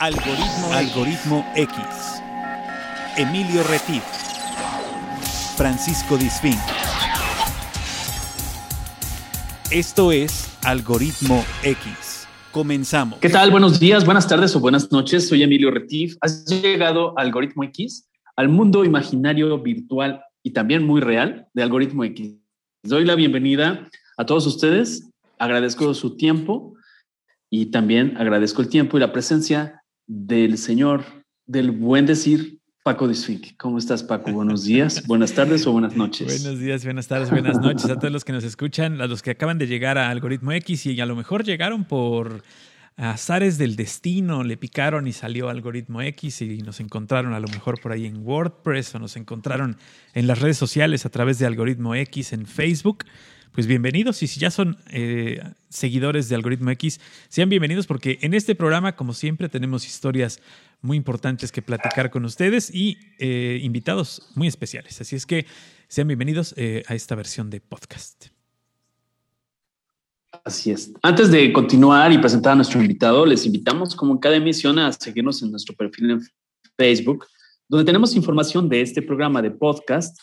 Algoritmo, Algoritmo X. Emilio Retif. Francisco Disfín. Esto es Algoritmo X. Comenzamos. ¿Qué tal? Buenos días, buenas tardes o buenas noches. Soy Emilio Retif. Has llegado a Algoritmo X, al mundo imaginario, virtual y también muy real de Algoritmo X. Doy la bienvenida a todos ustedes. Agradezco su tiempo y también agradezco el tiempo y la presencia del señor del buen decir Paco Disfic. ¿Cómo estás, Paco? Buenos días, buenas tardes o buenas noches. Buenos días, buenas tardes, buenas noches a todos los que nos escuchan, a los que acaban de llegar a Algoritmo X y a lo mejor llegaron por azares del destino, le picaron y salió Algoritmo X y nos encontraron a lo mejor por ahí en WordPress o nos encontraron en las redes sociales a través de Algoritmo X en Facebook pues bienvenidos. Y si ya son eh, seguidores de Algoritmo X, sean bienvenidos porque en este programa, como siempre, tenemos historias muy importantes que platicar con ustedes y eh, invitados muy especiales. Así es que sean bienvenidos eh, a esta versión de podcast. Así es. Antes de continuar y presentar a nuestro invitado, les invitamos, como en cada emisión, a seguirnos en nuestro perfil en Facebook, donde tenemos información de este programa de podcast,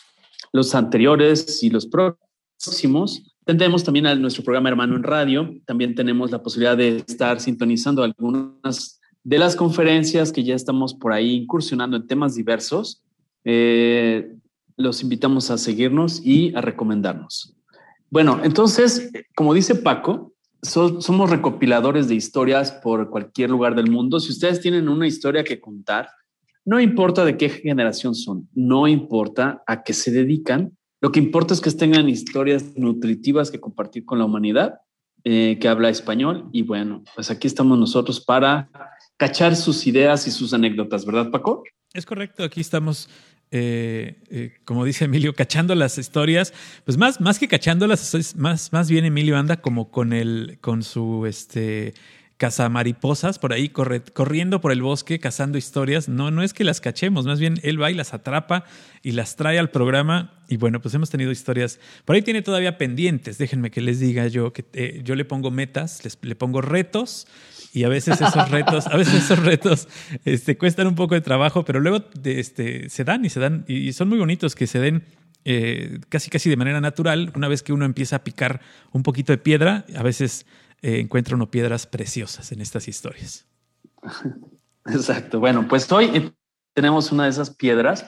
los anteriores y los próximos próximos. Tendremos también a nuestro programa hermano en radio. También tenemos la posibilidad de estar sintonizando algunas de las conferencias que ya estamos por ahí incursionando en temas diversos. Eh, los invitamos a seguirnos y a recomendarnos. Bueno, entonces, como dice Paco, somos recopiladores de historias por cualquier lugar del mundo. Si ustedes tienen una historia que contar, no importa de qué generación son, no importa a qué se dedican, lo que importa es que tengan historias nutritivas que compartir con la humanidad eh, que habla español. Y bueno, pues aquí estamos nosotros para cachar sus ideas y sus anécdotas, ¿verdad, Paco? Es correcto, aquí estamos eh, eh, como dice Emilio, cachando las historias, pues más, más que cachándolas, más, más bien Emilio anda como con el, con su este cazamariposas por ahí corriendo por el bosque cazando historias. No, no es que las cachemos, más bien él va y las atrapa y las trae al programa. Y bueno, pues hemos tenido historias. Por ahí tiene todavía pendientes. Déjenme que les diga yo que eh, yo le pongo metas, les, le pongo retos. Y a veces esos retos, a veces esos retos este, cuestan un poco de trabajo, pero luego este, se dan y se dan, y son muy bonitos que se den eh, casi casi de manera natural. Una vez que uno empieza a picar un poquito de piedra, a veces eh, encuentra uno piedras preciosas en estas historias. Exacto. Bueno, pues hoy eh, tenemos una de esas piedras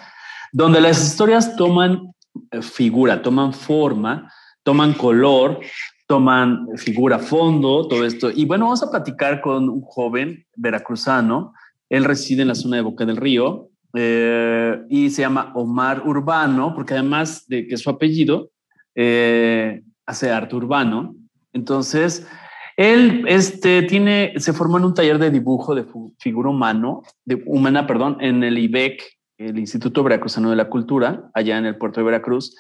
donde las historias toman eh, figura, toman forma, toman color, toman figura, fondo, todo esto. Y bueno, vamos a platicar con un joven veracruzano. Él reside en la zona de Boca del Río y se llama Omar Urbano, porque además de que su apellido hace arte urbano. Entonces, él este, tiene, se formó en un taller de dibujo de figura humano, de, humana, perdón, en el IBEC, el Instituto Veracruzano de la Cultura, allá en el puerto de Veracruz.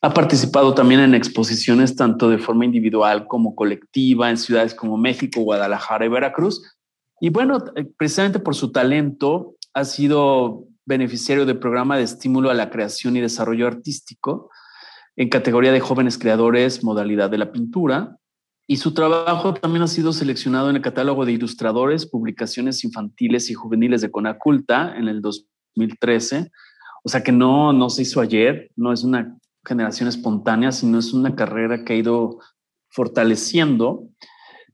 Ha participado también en exposiciones tanto de forma individual como colectiva en ciudades como México, Guadalajara y Veracruz. Y bueno, eh, precisamente por su talento ha sido beneficiario del programa de estímulo a la creación y desarrollo artístico en categoría de jóvenes creadores, modalidad de la pintura, y su trabajo también ha sido seleccionado en el catálogo de ilustradores, publicaciones infantiles y juveniles de Conaculta en el 2013. O sea que no, no se hizo ayer, no es una generación espontánea, sino es una carrera que ha ido fortaleciendo.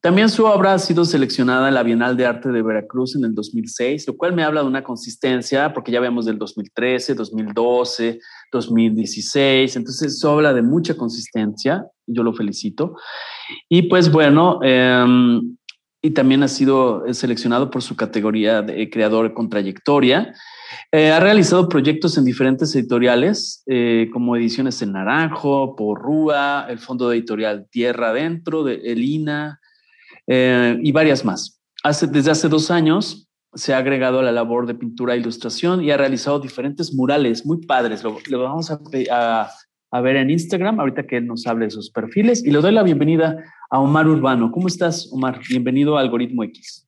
También su obra ha sido seleccionada en la Bienal de Arte de Veracruz en el 2006, lo cual me habla de una consistencia, porque ya vemos del 2013, 2012, 2016, entonces eso habla de mucha consistencia, yo lo felicito. Y pues bueno, em, y también ha sido seleccionado por su categoría de creador con trayectoria. Eh, ha realizado proyectos en diferentes editoriales, eh, como Ediciones en Naranjo, Porrúa, el Fondo Editorial Tierra Adentro, de Elina, eh, y varias más. Hace, desde hace dos años se ha agregado a la labor de pintura e ilustración y ha realizado diferentes murales muy padres. Lo, vamos a, a, ver en Instagram, ahorita que él nos hable de sus perfiles. Y le doy la bienvenida a Omar Urbano. ¿Cómo estás, Omar? Bienvenido a Algoritmo X.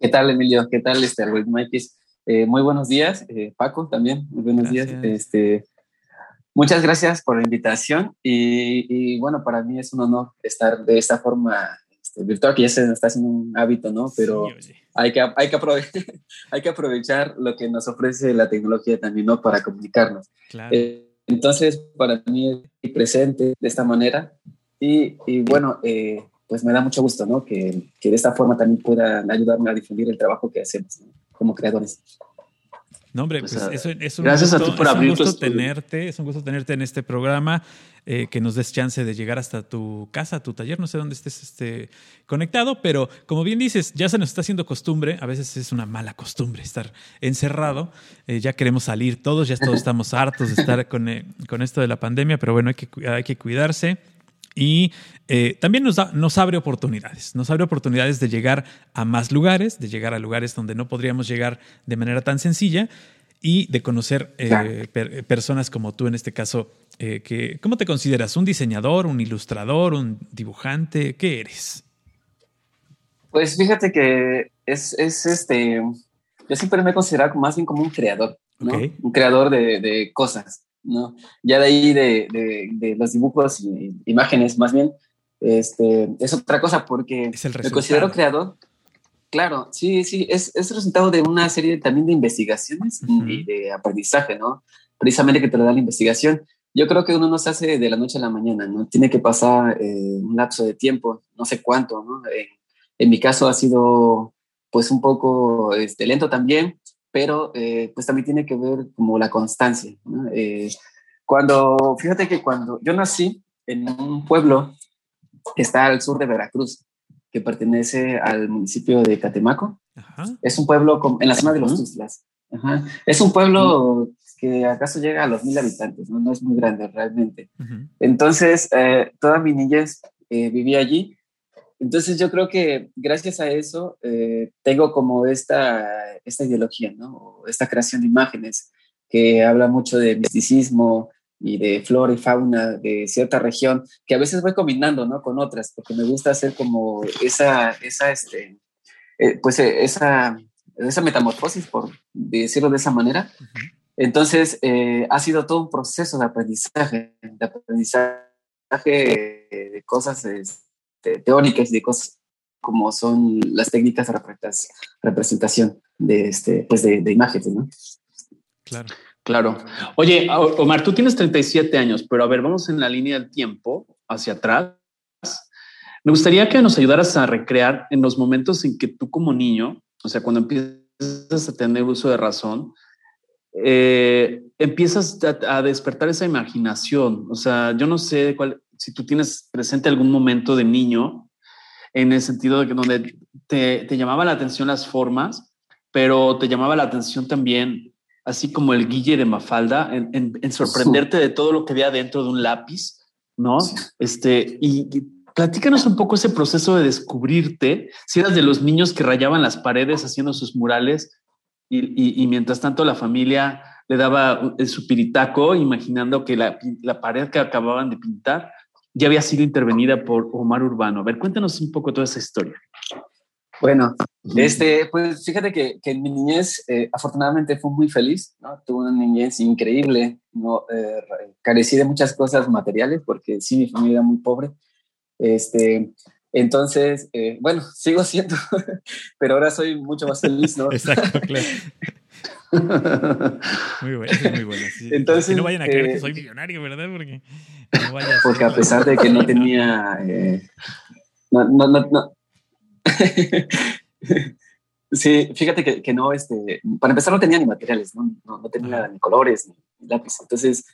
¿Qué tal, Emilio? ¿Qué tal este Algoritmo X? Eh, muy buenos días, eh, Paco también. Muy buenos días. Este, muchas gracias por la invitación y, y, bueno, para mí es un honor estar de esta forma este, virtual, que ya se está haciendo un hábito, ¿no? Pero hay, que, hay, que aprovechar, hay que aprovechar lo que nos ofrece la tecnología también, ¿no? Para comunicarnos. Eh, entonces, para mí es presente de esta manera y, y bueno, eh, pues me da mucho gusto, ¿no? Que, que, de esta forma también puedan ayudarme a difundir el trabajo que hacemos como creadores. No, hombre, pues, pues es un gracias gusto, a ti por abrir tenerte, es un gusto tenerte en este programa, eh, que nos des chance de llegar hasta tu casa, tu taller, no sé dónde estés este, conectado, pero como bien dices, ya se nos está haciendo costumbre, a veces es una mala costumbre estar encerrado, eh, ya queremos salir todos, ya todos estamos hartos de estar con, eh, con esto de la pandemia, pero bueno, hay que, hay que cuidarse. Y eh, también nos, nos abre oportunidades, nos abre oportunidades de llegar a más lugares, de llegar a lugares donde no podríamos llegar de manera tan sencilla y de conocer eh, personas como tú en este caso. Eh, que, ¿Cómo te consideras? ¿Un diseñador, un ilustrador, un dibujante? ¿Qué eres? Pues fíjate que es, es este, yo siempre me he considerado más bien como un creador, ¿no? un creador de, de cosas. ¿No? Ya de ahí de, los dibujos y imágenes, más bien, este, es otra cosa porque me considero creador. Claro, sí, sí, es, es resultado de una serie también de investigaciones y de aprendizaje, ¿no? Precisamente que te lo da la investigación. Yo creo que uno no se hace de la noche a la mañana, ¿no? Tiene que pasar eh, un lapso de tiempo, no sé cuánto, ¿no? en mi caso ha sido pues un poco este, lento también, pero eh, pues también tiene que ver como la constancia. Eh, cuando, fíjate que cuando yo nací en un pueblo que está al sur de Veracruz, que pertenece al municipio de Catemaco, es un pueblo en la zona de los Tuzlas. Es un pueblo que acaso llega a los mil habitantes, no, no es muy grande realmente. Entonces, eh, toda mi niñez viví allí entonces yo creo que gracias a eso eh, tengo como esta, esta ideología, ¿no? Esta creación de imágenes que habla mucho de misticismo y de flora y fauna de cierta región, que a veces voy combinando, ¿no? Con otras, porque me gusta hacer como esa, esa, este, eh, pues eh, esa, esa metamorfosis, por decirlo de esa manera. Entonces, ha sido todo un proceso de aprendizaje, de aprendizaje de cosas teóricas y de cosas como son las técnicas de representación de, este, pues de, imágenes, ¿no? Claro. Claro. Oye, Omar, tú tienes 37 años, pero a ver, vamos en la línea del tiempo hacia atrás. Me gustaría que nos ayudaras a recrear en los momentos en que tú como niño, o sea, cuando empiezas a tener uso de razón, eh, empiezas a, despertar esa imaginación. O sea, yo no sé cuál, si tú tienes presente algún momento de niño, en el sentido de que donde te, te llamaba la atención las formas, pero te llamaba la atención también, así como el Guille de Mafalda, en, en, sorprenderte de todo lo que había dentro de un lápiz, ¿no? Este, y, platícanos un poco ese proceso de descubrirte, si eras de los niños que rayaban las paredes haciendo sus murales y, y, mientras tanto la familia le daba su piritaco imaginando que la, la pared que acababan de pintar ya había sido intervenida por Omar Urbano. A ver, cuéntanos un poco toda esa historia. Bueno, este, pues fíjate que, que mi niñez eh, afortunadamente fue muy feliz, ¿no? Tuve una niñez increíble, no eh, carecí de muchas cosas materiales porque sí, mi familia era muy pobre. Este, entonces, eh, bueno, sigo siendo, pero ahora soy mucho más feliz, ¿no? Exacto, claro. Muy bueno, muy bueno. Entonces, no vayan a creer que soy millonario, ¿verdad? Porque porque a pesar de que no tenía... Eh, no, no, no, sí, fíjate que, que, no, este, para empezar no tenía ni materiales, no, no, tenía ni colores ni, lápiz. Entonces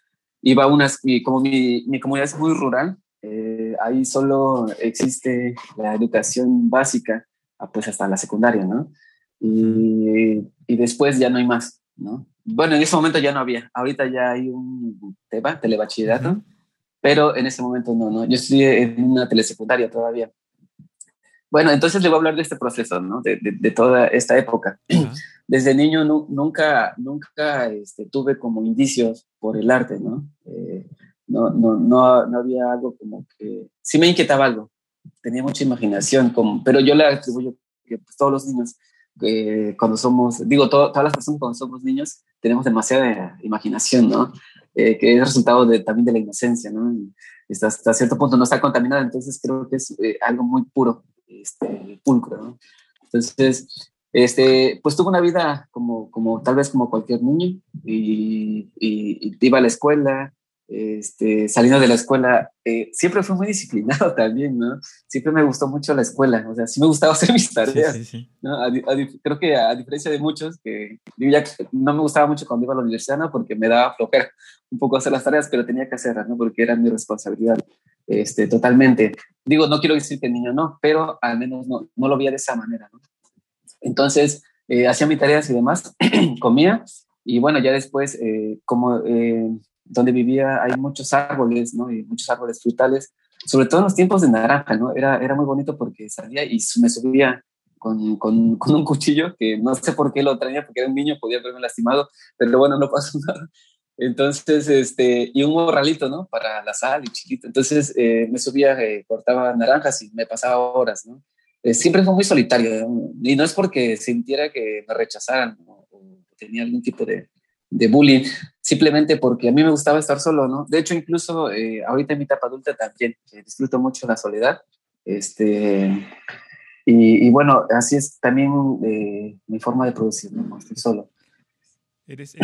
iba unas, y como mi, mi comunidad es muy rural, eh, ahí solo existe la educación básica, ah, pues hasta la secundaria, ¿no? Y, y, después ya no hay más, ¿no? Bueno, en ese momento ya no había, ahorita ya hay un tema, telebachillerato, pero en ese momento no, no. Yo estoy en una telesecundaria todavía. Bueno, entonces le voy a hablar de este proceso, ¿no? De, de, toda esta época. Desde niño nunca, nunca este, tuve como indicios por el arte, ¿no? Eh, no, no, no, no, había algo como que... Sí me inquietaba algo. Tenía mucha imaginación, como, pero yo le atribuyo que pues, todos los niños, eh, cuando somos, digo, todas las personas cuando somos niños, tenemos demasiada imaginación, ¿no? Eh, que es resultado de, también de la inocencia, ¿no? hasta, hasta, cierto punto no está contaminada, entonces creo que es eh, algo muy puro este, pulcro, ¿no? Entonces, este, pues tuve una vida como, como tal vez como cualquier niño y, y iba a la escuela, este, saliendo de la escuela, eh, siempre fui muy disciplinado también, ¿no? Siempre me gustó mucho la escuela, o sea, sí me gustaba hacer mis tareas, ¿no? creo que a diferencia de muchos, que ya no me gustaba mucho cuando iba a la universidad, ¿no? Porque me daba flojera un poco hacer las tareas, pero tenía que hacerlas, ¿no? Porque era mi responsabilidad, este, totalmente. Digo, no quiero decir que el niño no, pero al menos no, no lo veía de esa manera, ¿no? Entonces, eh, hacía mis tareas y demás, comía, y bueno, ya después, eh, como donde vivía hay muchos árboles, ¿no? Y muchos árboles frutales, sobre todo en los tiempos de naranja, ¿no? Era, era muy bonito porque salía y me subía con, con, un cuchillo que no sé por qué lo traía, porque era un niño, podía haberme lastimado, pero bueno, no pasó nada. Entonces, este, y un morralito, ¿no? Para la sal y chiquito. Entonces, eh, me subía, eh, cortaba naranjas y me pasaba horas, ¿no? Eh, siempre fue muy solitario, y no es porque sintiera que me rechazaran o tenía algún tipo de, de bullying, simplemente porque a mí me gustaba estar solo, ¿no? De hecho, incluso eh, ahorita en mi etapa adulta también disfruto mucho la soledad. Este, y, bueno, así es también eh, mi forma de producir, ¿no? Estoy solo. Eres,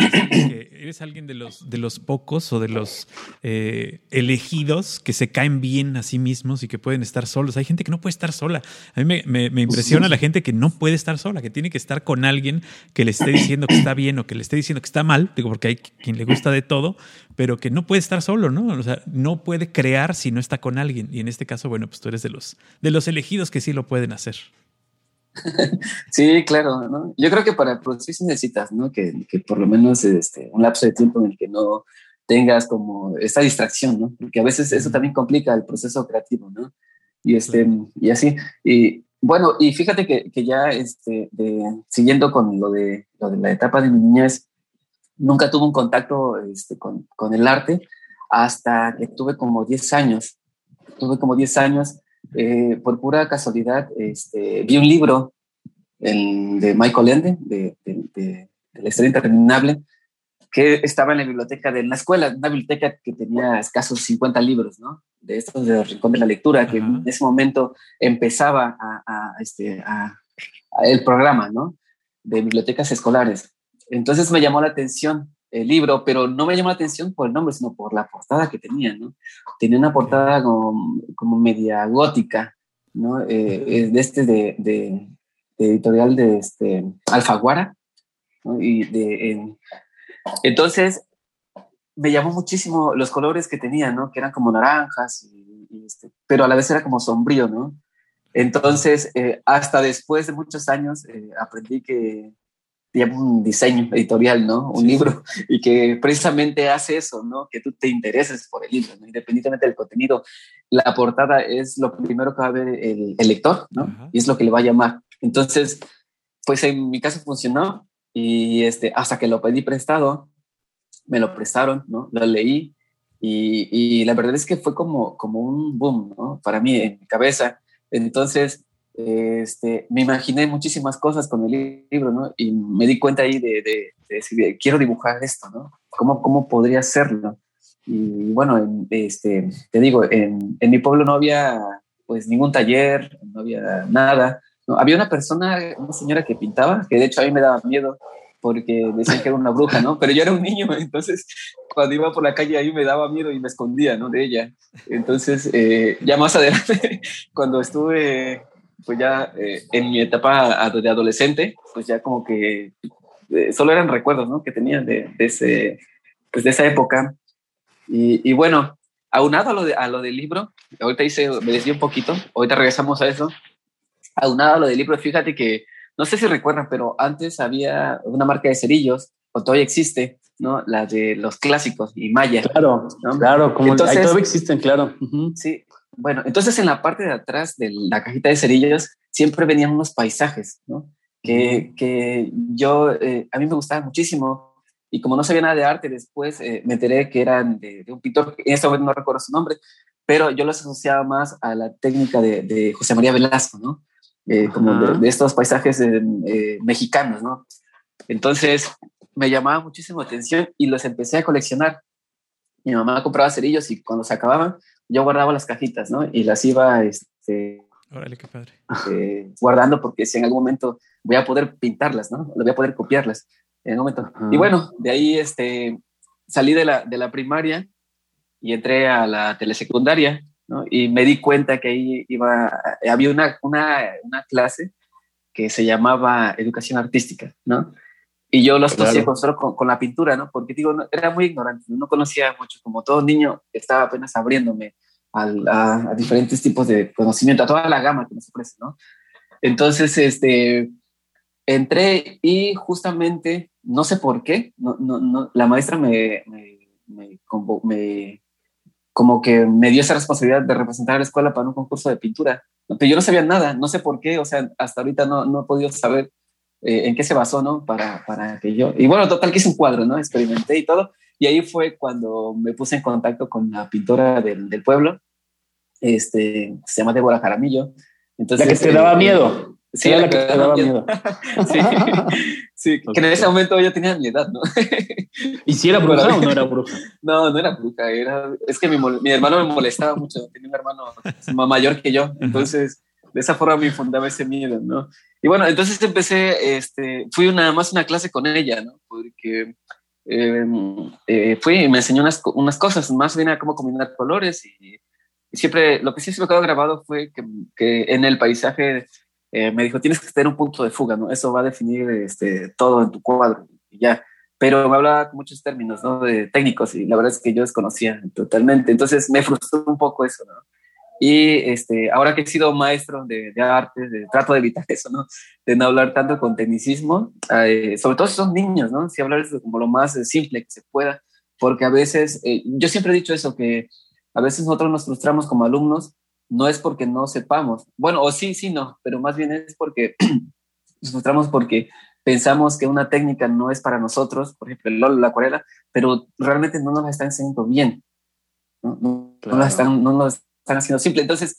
alguien, de los, de los pocos o de los eh, elegidos que se caen bien a sí mismos y que pueden estar solos. Hay gente que no puede estar sola. A mí me, impresiona la gente que no puede estar sola, que tiene que estar con alguien que le esté diciendo que está bien o que le esté diciendo que está mal, digo, porque hay quien le gusta de todo, pero que no puede estar solo, ¿no? O sea, no puede crear si no está con alguien. Y en este caso, bueno, pues tú eres de los, de los elegidos que sí lo pueden hacer. sí, claro, ¿no? Yo creo que para producir necesitas, ¿no? Que, que, por lo menos este, un lapso de tiempo en el que no tengas como esta distracción, ¿no? Porque a veces eso también complica el proceso creativo, ¿no? Y, este, y así. Y bueno, y fíjate que, que ya este, siguiendo con lo de, lo de la etapa de mi niñez, nunca tuve un contacto este, con, con el arte hasta que tuve como 10 años. Tuve como 10 años eh, por pura casualidad, este, vi un libro de Michael Ende, de, la historia interminable, que estaba en la biblioteca de la escuela, una biblioteca que tenía escasos 50 libros, ¿no? De estos de Rincón de la Lectura, que en ese momento empezaba a, este, a, el programa, ¿no? De bibliotecas escolares. Entonces me llamó la atención el libro, pero no me llamó la atención por el nombre, sino por la portada que tenía, ¿no? Tenía una portada como, como media gótica, ¿no? Eh, de este, de, de, editorial de este, Alfaguara, ¿no? Y de, entonces, me llamó muchísimo los colores que tenía, ¿no? Que eran como naranjas, y, este, pero a la vez era como sombrío, ¿no? Entonces, eh, hasta después de muchos años, eh, aprendí que lleva un diseño editorial, ¿no? Un libro, y que precisamente hace eso, ¿no? Que tú te intereses por el libro, ¿no? independientemente del contenido. La portada es lo primero que va a ver el, lector, ¿no? Y es lo que le va a llamar. Entonces, pues en mi caso funcionó y este, hasta que lo pedí prestado, me lo prestaron, ¿no? Lo leí y, y la verdad es que fue como, como un boom, ¿no? Para mí, en mi cabeza. Entonces, este, me imaginé muchísimas cosas con el libro, ¿no? Y me di cuenta ahí de, decir, quiero dibujar esto, ¿no? ¿Cómo, cómo podría hacerlo? Y bueno, este, te digo, en, en, mi pueblo no había pues ningún taller, no había nada. No, había una persona, una señora que pintaba, que de hecho a mí me daba miedo porque decían que era una bruja, ¿no? Pero yo era un niño, entonces cuando iba por la calle ahí me daba miedo y me escondía, ¿no? De ella. Entonces, eh, ya más adelante, cuando estuve pues ya eh, en mi etapa de adolescente, pues ya como que eh, solo eran recuerdos, ¿no? Que tenía de, ese, pues de esa época. Y, y, bueno, aunado a lo, de, a lo del libro, ahorita hice, me desvié un poquito, ahorita regresamos a eso. Aunado a lo del libro, fíjate que, no sé si recuerdan, pero antes había una marca de cerillos, o todavía existe, ¿no? La de los clásicos y Maya. Claro, claro, como Entonces, todavía existen, claro. Sí, bueno, entonces en la parte de atrás de la cajita de cerillos siempre venían unos paisajes, ¿no? Que, que yo, eh, a mí me gustaban muchísimo y como no sabía nada de arte, después eh, me enteré que eran de, un pintor, en este momento no recuerdo su nombre, pero yo los asociaba más a la técnica de, de José María Velasco, ¿no? Eh, como de, estos paisajes mexicanos, ¿no? Entonces me llamaba muchísimo atención y los empecé a coleccionar. Mi mamá compraba cerillos y cuando se acababan, yo guardaba las cajitas, ¿no? Y las iba este, Órale, qué padre. Eh, guardando porque si en algún momento voy a poder pintarlas, ¿no? Voy a poder copiarlas en algún momento. Y bueno, de ahí este, salí de la, de la primaria y entré a la telesecundaria, ¿no? Y me di cuenta que ahí iba, había una, una, una clase que se llamaba educación artística, ¿no? Y yo lo asocié con, solo con, la pintura, ¿no? Porque digo, era muy ignorante, no conocía mucho, como todo niño, estaba apenas abriéndome a, diferentes tipos de conocimiento, a toda la gama que nos ofrece, ¿no? Entonces, este, entré y justamente, no sé por qué, no, no, no, la maestra me, me, me, como que me dio esa responsabilidad de representar a la escuela para un concurso de pintura. Pero yo no sabía nada, no sé por qué, o sea, hasta ahorita no, no he podido saber eh, en qué se basó, ¿no? Para, para que yo... Y bueno, total que hice un cuadro, ¿no? Experimenté y todo. Y ahí fue cuando me puse en contacto con la pintora del, del pueblo, este, se llama Débora Jaramillo. Entonces, la que te daba eh, miedo. Sí, la, que, te daba miedo. sí, sí que en ese momento yo tenía mi edad, ¿no? ¿Y si era bruja o no era bruja? No, no era bruja, era, es que mi, mi hermano me molestaba mucho, tenía un hermano mayor que yo, entonces de esa forma me fundaba ese miedo, ¿no? Y bueno, entonces empecé, este, fui nada más una clase con ella, ¿no? Porque em, eh, fui y me enseñó unas, unas cosas, más bien a cómo combinar colores y, siempre, lo que sí se me quedó grabado fue que, que en el paisaje eh, me dijo, tienes que tener un punto de fuga, ¿no? Eso va a definir este, todo en tu cuadro y ya. Pero me hablaba muchos términos, ¿no? De técnicos y la verdad es que yo desconocía totalmente. Entonces me frustró un poco eso, ¿no? Y este, ahora que he sido maestro de, de arte, de, trato de evitar eso, ¿no? De no hablar tanto con tecnicismo, eh, sobre todo si son niños, ¿no? Si hablar de como lo más simple que se pueda, porque a veces, eh, yo siempre he dicho eso, que a veces nosotros nos frustramos como alumnos, no es porque no sepamos, bueno, o sí, sí, no, pero más bien es porque nos frustramos porque pensamos que una técnica no es para nosotros, por ejemplo, el LOL, la acuarela, pero realmente no nos la están enseñando bien, no, no, no, están, no nos están haciendo simple. Entonces,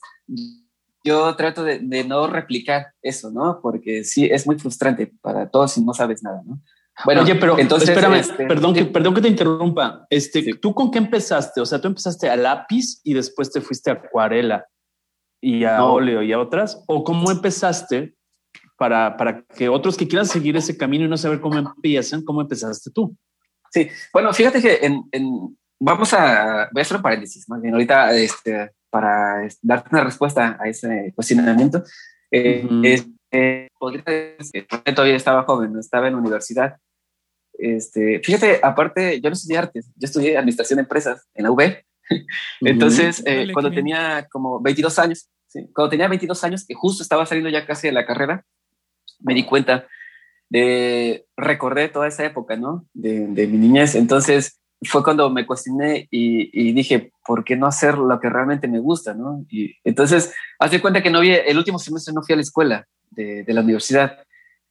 yo trato de, no replicar eso, ¿no? Porque sí, es muy frustrante para todos si no sabes nada, ¿no? Bueno, Oye, pero entonces, espérame, este, perdón, que, perdón que te interrumpa. Este, ¿Tú con qué empezaste? O sea, tú empezaste a lápiz y después te fuiste a acuarela y a óleo y a otras. ¿O cómo empezaste para, para que otros que quieran seguir ese camino y no saber cómo empiezan, cómo empezaste tú? Sí, bueno, fíjate que en, en, vamos a, voy a hacer un paréntesis, más bien ahorita este, para darte una respuesta a ese cuestionamiento. Eh, eh, todavía estaba joven, estaba en la universidad. Este, fíjate, aparte, yo no estudié artes, yo estudié administración de empresas en la UB. Entonces, eh, cuando tenía como 22 años, cuando tenía 22 años, que justo estaba saliendo ya casi de la carrera, me di cuenta de recordar toda esa época, ¿no? De, de mi niñez. Entonces, fue cuando me cuestioné y, dije, ¿por qué no hacer lo que realmente me gusta? ¿no? Y entonces, hace cuenta que no había, el último semestre no fui a la escuela de, la universidad.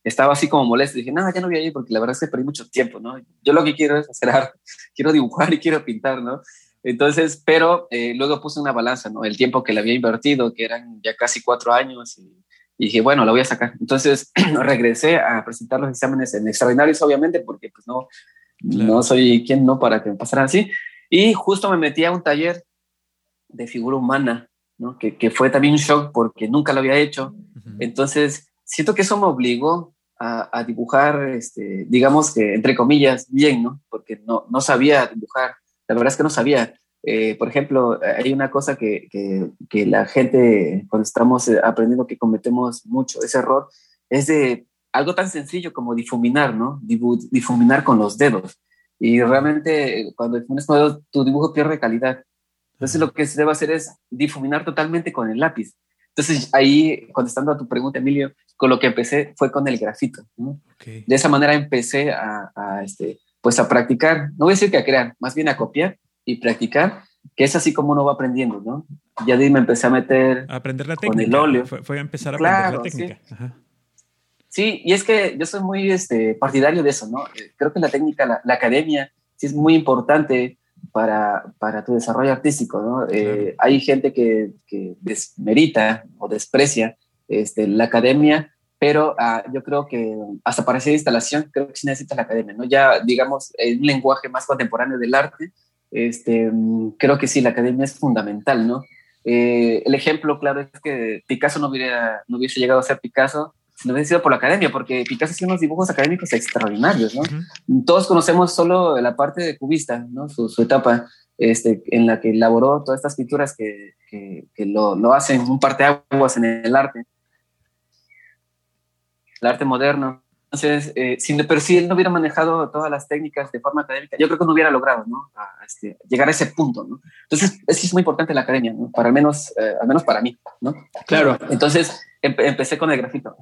Estaba así como molesto. Dije, no, ya no voy a ir porque la verdad es que perdí mucho tiempo, ¿no? Yo lo que quiero es hacer arte, quiero dibujar y quiero pintar, ¿no? Entonces, pero eh, luego puse una balanza, ¿no? El tiempo que le había invertido, que eran ya casi cuatro años, y, dije, bueno, la voy a sacar. Entonces, regresé a presentar los exámenes en extraordinarios, obviamente, porque pues no, no soy quien no para que me pasara así. Y justo me metí a un taller de figura humana, ¿no? que, que, fue también un shock porque nunca lo había hecho. Entonces, siento que eso me obligó a, a, dibujar, este, digamos que entre comillas, bien, ¿no? Porque no, no sabía dibujar. La verdad es que no sabía. Eh, por ejemplo, hay una cosa que, que, que, la gente, cuando estamos aprendiendo que cometemos mucho, ese error, es de algo tan sencillo como difuminar, ¿no? Difuminar con los dedos. Y realmente cuando difuminas con los dedos, tu dibujo pierde calidad. Entonces lo que se debe hacer es difuminar totalmente con el lápiz. Entonces ahí, contestando a tu pregunta, Emilio, con lo que empecé fue con el grafito. ¿no? De esa manera empecé a, este, pues a practicar, no voy a decir que a crear, más bien a copiar y practicar, que es así como uno va aprendiendo, ¿no? Ya de ahí me empecé a meter a aprender la técnica. Con el óleo. Fue, a empezar a aprender la técnica. Ajá. Sí, y es que yo soy muy este, partidario de eso, ¿no? Eh, creo que la técnica, la, academia, sí es muy importante para, para tu desarrollo artístico, ¿no? Eh, hay gente que, que, desmerita o desprecia este, la academia, pero ah, yo creo que hasta para hacer instalación, creo que sí necesita la academia, ¿no? Ya, digamos, en un lenguaje más contemporáneo del arte, este, creo que sí, la academia es fundamental, ¿no? Eh, el ejemplo claro es que Picasso no, hubiera, no hubiese llegado a ser Picasso no hubiese sido por la academia, porque Picasso hacía unos dibujos académicos extraordinarios, ¿no? Todos conocemos solo la parte de cubista, ¿no? Su, su etapa este, en la que elaboró todas estas pinturas que, que, que lo, lo, hacen un parteaguas en el arte, el arte moderno. Entonces, eh, pero si él no hubiera manejado todas las técnicas de forma académica, yo creo que no hubiera logrado ¿no? A, este, llegar a ese punto. ¿no? Entonces, es, es muy importante la academia, ¿no? para al menos, eh, al menos para mí. ¿no? Claro. Entonces, em empecé con el grafito.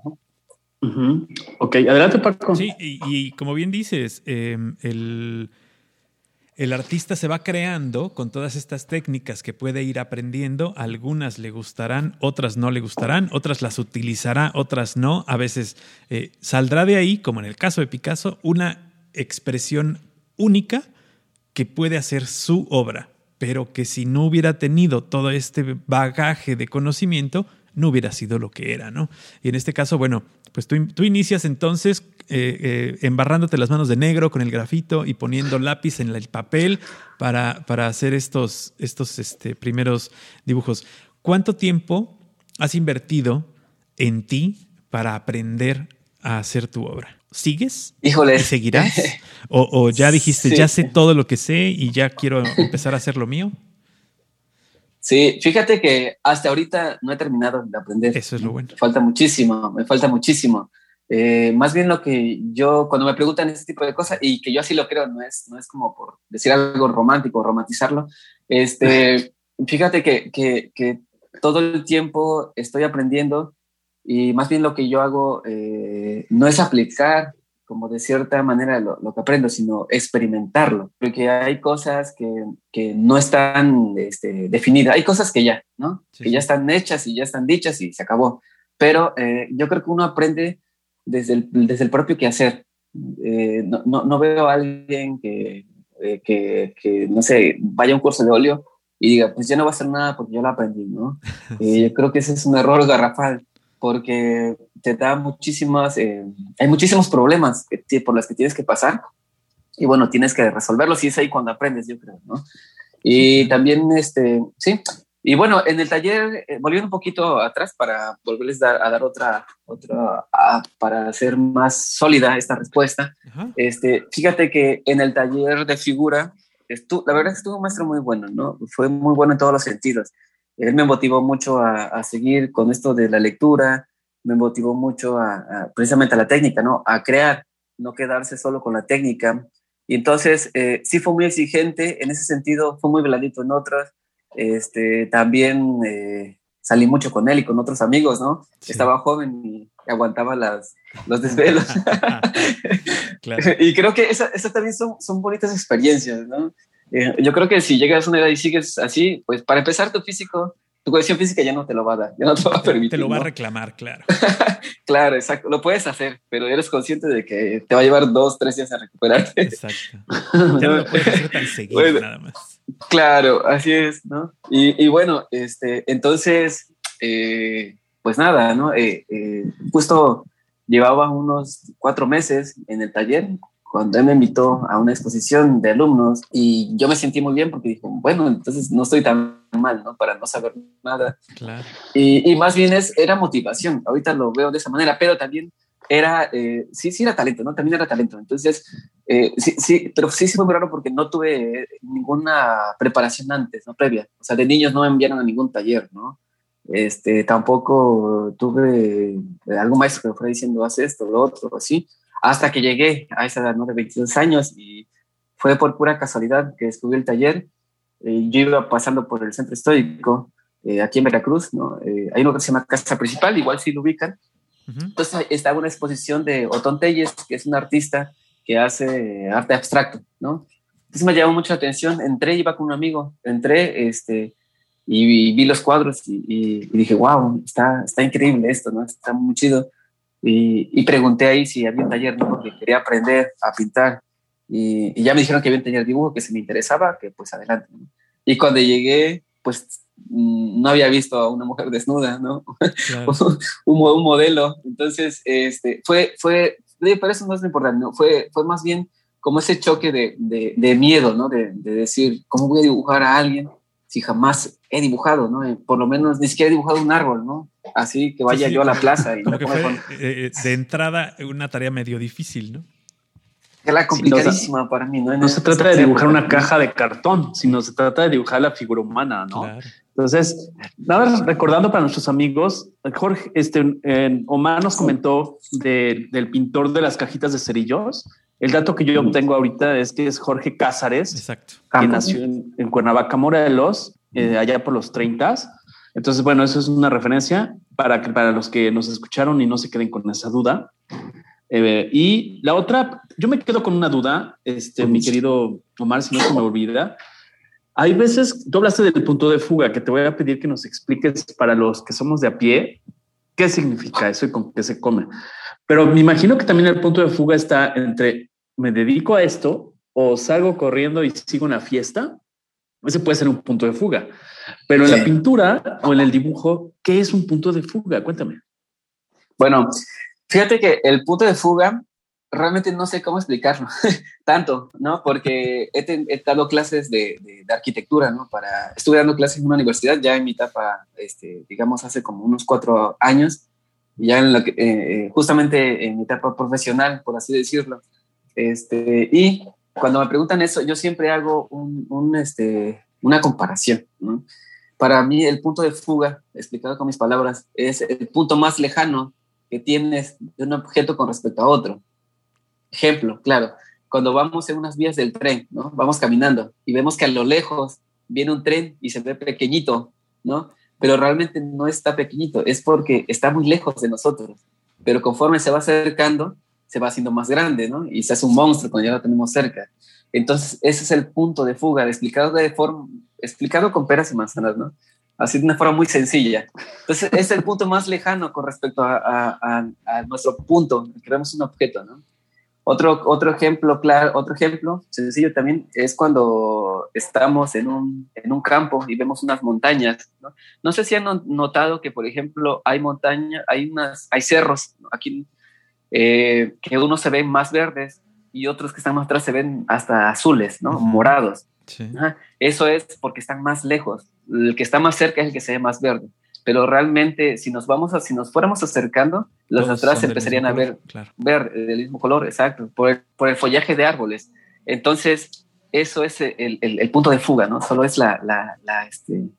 Uh. Ok, adelante Paco. Sí, y, como bien dices, eh, el el artista se va creando con todas estas técnicas que puede ir aprendiendo. Algunas le gustarán, otras no le gustarán, otras las utilizará, otras no. A veces eh, saldrá de ahí, como en el caso de Picasso, una expresión única que puede hacer su obra, pero que si no hubiera tenido todo este bagaje de conocimiento, no hubiera sido lo que era, ¿no? Y en este caso, bueno, pues tú, tú inicias entonces eh, eh, embarrándote las manos de negro con el grafito y poniendo lápiz en el papel para, para hacer estos, estos este, primeros dibujos. ¿Cuánto tiempo has invertido en ti para aprender a hacer tu obra? ¿Sigues? Híjole. ¿Y seguirás? ¿O, o ya dijiste, sí. ya sé todo lo que sé y ya quiero empezar a hacer lo mío? Sí, fíjate que hasta ahorita no he terminado de aprender. Eso es lo bueno. Me falta muchísimo, me falta muchísimo. Eh, más bien lo que yo, cuando me preguntan ese tipo de cosas, y que yo así lo creo, no es, no es como por decir algo romántico, romantizarlo, este, fíjate que, que, que todo el tiempo estoy aprendiendo y más bien lo que yo hago eh, no es aplicar como de cierta manera lo, lo, que aprendo, sino experimentarlo, porque hay cosas que, que no están este, definidas, hay cosas que ya, ¿no? Sí. Que ya están hechas y ya están dichas y se acabó, pero eh, yo creo que uno aprende desde el, desde el propio quehacer. Eh, no, no, no, veo a alguien que, eh, que, que, no sé, vaya a un curso de óleo y diga, pues ya no va a hacer nada porque yo lo aprendí, ¿no? Sí. yo creo que ese es un error garrafal porque te da muchísimas, eh, hay muchísimos problemas que, por los que tienes que pasar y bueno, tienes que resolverlos y es ahí cuando aprendes, yo creo, ¿no? Y también, este, sí, y bueno, en el taller, eh, volviendo un poquito atrás para volverles dar, a dar otra, otra a, para hacer más sólida esta respuesta, uh-huh. este, fíjate que en el taller de figura, estuvo, la verdad es que estuvo un maestro muy bueno, ¿no? Fue muy bueno en todos los sentidos él me motivó mucho a, a, seguir con esto de la lectura, me motivó mucho a, a, precisamente a la técnica, ¿no? A crear, no quedarse solo con la técnica. Y entonces eh, sí fue muy exigente, en ese sentido fue muy blandito en otras. Este, también eh, salí mucho con él y con otros amigos, ¿no? Sí. Estaba joven y aguantaba las, los desvelos. claro. y creo que esas esa también son, son bonitas experiencias, ¿no? Eh, yo creo que si llegas a una edad y sigues así, pues para empezar tu físico, tu cohesión física ya no te lo va a dar, ya no te va a permitir. Te lo va ¿no? a reclamar, claro. claro, exacto. Lo puedes hacer, pero eres consciente de que te va a llevar dos, tres días a recuperarte. Exacto. Ya no lo puedes hacer tan seguido bueno, nada más. Claro, así es, ¿no? Y, y bueno, este, entonces, eh, pues nada, ¿no? Eh, eh, justo llevaba unos cuatro meses en el taller cuando él me invitó a una exposición de alumnos y yo me sentí muy bien porque dijo, bueno, entonces no estoy tan mal, ¿no? Para no saber nada. Claro. Y, y, más bien es, era motivación, ahorita lo veo de esa manera, pero también era, eh, sí, sí era talento, ¿no? También era talento. Entonces, eh, sí, sí, pero sí, sí fue muy raro porque no tuve ninguna preparación antes, ¿no? Previa. O sea, de niños no me enviaron a ningún taller, ¿no? Este, tampoco tuve algún maestro que me fuera diciendo, haz esto, lo otro, así hasta que llegué a esa edad, ¿no? De 22 años y fue por pura casualidad que descubrí el taller. Eh, yo iba pasando por el centro histórico, eh, aquí en Veracruz, ¿no? Eh, hay uno que se llama Casa Principal, igual si lo ubican. Uh -huh. Entonces estaba una exposición de Otón Telles, que es un artista que hace arte abstracto, ¿no? Entonces me llamó mucho la atención, entré, iba con un amigo, entré, este, y, y vi los cuadros y, y, y, dije, wow, está, está increíble esto, ¿no? Está muy chido. Y, y, pregunté ahí si había un taller, ¿no? Porque quería aprender a pintar. Y, y, ya me dijeron que había un taller de dibujo que se me interesaba, que pues adelante. ¿no? Y cuando llegué, pues no había visto a una mujer desnuda, ¿no? Claro. un, un, modelo. Entonces, este, fue, fue, pero eso no es lo importante, ¿no? Fue, fue más bien como ese choque de, de, de miedo, ¿no? De, de, decir, ¿cómo voy a dibujar a alguien si jamás he dibujado, ¿no? Eh, por lo menos ni siquiera he dibujado un árbol, ¿no? Así que vaya yo a la plaza y como que fue, eh, de entrada una tarea medio difícil, ¿no? la complicadísima para mí, ¿no? No se trata de dibujar una caja de cartón, sino se trata de dibujar la figura humana, ¿no? Entonces, nada, recordando para nuestros amigos, Jorge, este, Omar nos comentó del pintor de las cajitas de cerillos. El dato que yo obtengo ahorita es que es Jorge Cázares, Exacto. que nació en, Cuernavaca, Morelos, eh, allá por los 30. Entonces, bueno, eso es una referencia para, que, para los que nos escucharon y no se queden con esa duda. Eh, y la otra, yo me quedo con una duda, este, mi querido Omar, si no se me olvida. Hay veces, tú hablaste del punto de fuga, que te voy a pedir que nos expliques para los que somos de a pie, qué significa eso y con qué se come. Pero me imagino que también el punto de fuga está entre me dedico a esto o salgo corriendo y sigo una fiesta. Ese puede ser un punto de fuga. Pero en la pintura o en el dibujo, ¿qué es un punto de fuga? Cuéntame. Bueno, Fíjate que el punto de fuga realmente no sé cómo explicarlo tanto, ¿no? Porque he, dado clases de, arquitectura, ¿no? Para, estuve dando clases en una universidad ya en mi etapa, este, digamos, hace como unos cuatro años, ya en lo que, eh, justamente en mi etapa profesional, por así decirlo. Este, y cuando me preguntan eso, yo siempre hago un, este, una comparación. Para mí el punto de fuga, explicado con mis palabras, es el punto más lejano que tienes de un objeto con respecto a otro. Ejemplo, claro, cuando vamos en unas vías del tren, ¿no? Vamos caminando y vemos que a lo lejos viene un tren y se ve pequeñito, ¿no? Pero realmente no está pequeñito, es porque está muy lejos de nosotros. Pero conforme se va acercando, se va haciendo más grande, ¿no? Y se hace un monstruo cuando ya lo tenemos cerca. Entonces, ese es el punto de fuga, explicado de forma, explicado con peras y manzanas, ¿no? así de una forma muy sencilla. Entonces, es el punto más lejano con respecto a, nuestro punto, creamos un objeto, ¿no? Otro, otro ejemplo, claro, otro ejemplo sencillo también es cuando estamos en un, en un campo y vemos unas montañas. ¿no? no sé si han notado que, por ejemplo, hay montañas, hay, unas, hay cerros aquí eh, que unos se ven más verdes y otros que están más atrás se ven hasta azules, ¿no? Morados. Eso es porque están más lejos. El que está más cerca es el que se ve más verde. Pero realmente, si nos vamos a, si nos fuéramos acercando, los atrás empezarían a ver, ver del mismo color, exacto, por el, por el, follaje de árboles. Entonces, eso es el, el, punto de fuga, ¿no? Solo es la, la, la este,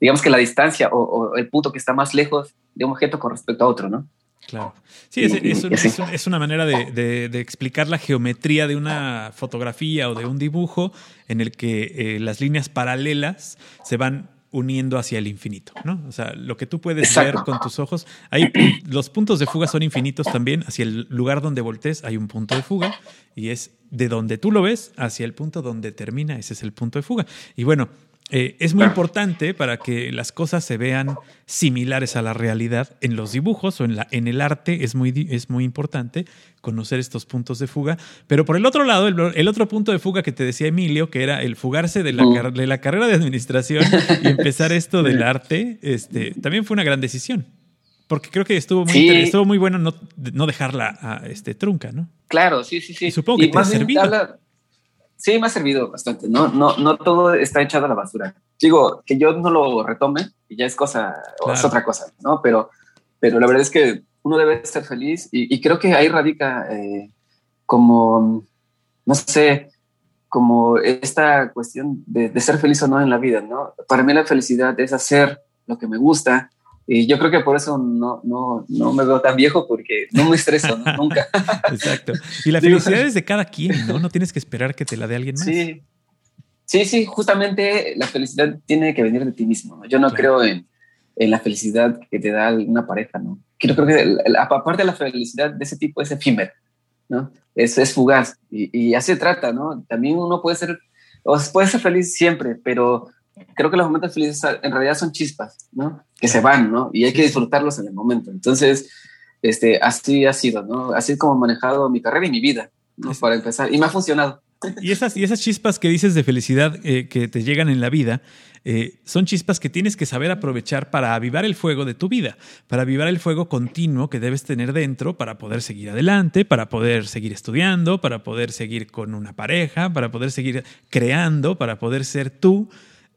digamos que la distancia o, o, el punto que está más lejos de un objeto con respecto a otro, ¿no? Claro. Sí, es, una manera de, explicar la geometría de una fotografía o de un dibujo en el que eh, las líneas paralelas se van uniendo hacia el infinito, ¿no? O sea, lo que tú puedes ver con tus ojos, hay, los puntos de fuga son infinitos también, hacia el lugar donde voltees hay un punto de fuga y es de donde tú lo ves hacia el punto donde termina, ese es el punto de fuga. Y bueno, eh, es muy importante para que las cosas se vean similares a la realidad en los dibujos o en, la, en el arte. Es muy, es muy importante conocer estos puntos de fuga. Pero por el otro lado, el, otro punto de fuga que te decía Emilio, que era el fugarse de la, mm. de la carrera de administración y empezar esto del arte, este, también fue una gran decisión. Porque creo que estuvo muy, estuvo muy bueno no, no dejarla a, este, trunca, ¿no? Claro, sí, sí, sí. supongo que te ha servido. Sí, me ha servido bastante. No, no, no todo está echado a la basura. Digo, que yo no lo retome y ya es cosa, es otra cosa, ¿no? Pero, pero la verdad es que uno debe ser feliz y, creo que ahí radica eh, como, no sé, como esta cuestión de, de, ser feliz o no en la vida, ¿no? Para mí la felicidad es hacer lo que me gusta, y yo creo que por eso no, no, no me veo tan viejo porque no me estreso, nunca. Exacto. Y la felicidad es de cada quien, ¿no? No tienes que esperar que te la dé alguien más. Sí. Sí, sí, justamente la felicidad tiene que venir de ti mismo. Yo no creo en, en, la felicidad que te da una pareja, ¿no? Creo, creo que aparte de la felicidad de ese tipo es efímera, ¿no? Es, es fugaz y, y así se trata, ¿no? También uno puede ser, o puede ser feliz siempre, pero creo que los momentos felices en realidad son chispas, ¿no? Que se van, ¿no? Y hay que disfrutarlos en el momento. Entonces, este, así ha sido, ¿no? Así es como he manejado mi carrera y mi vida, ¿no? Para empezar. Y me ha funcionado. Y esas, y esas chispas que dices de felicidad eh, que te llegan en la vida, eh, son chispas que tienes que saber aprovechar para avivar el fuego de tu vida, para avivar el fuego continuo que debes tener dentro para poder seguir adelante, para poder seguir estudiando, para poder seguir con una pareja, para poder seguir creando, para poder ser tú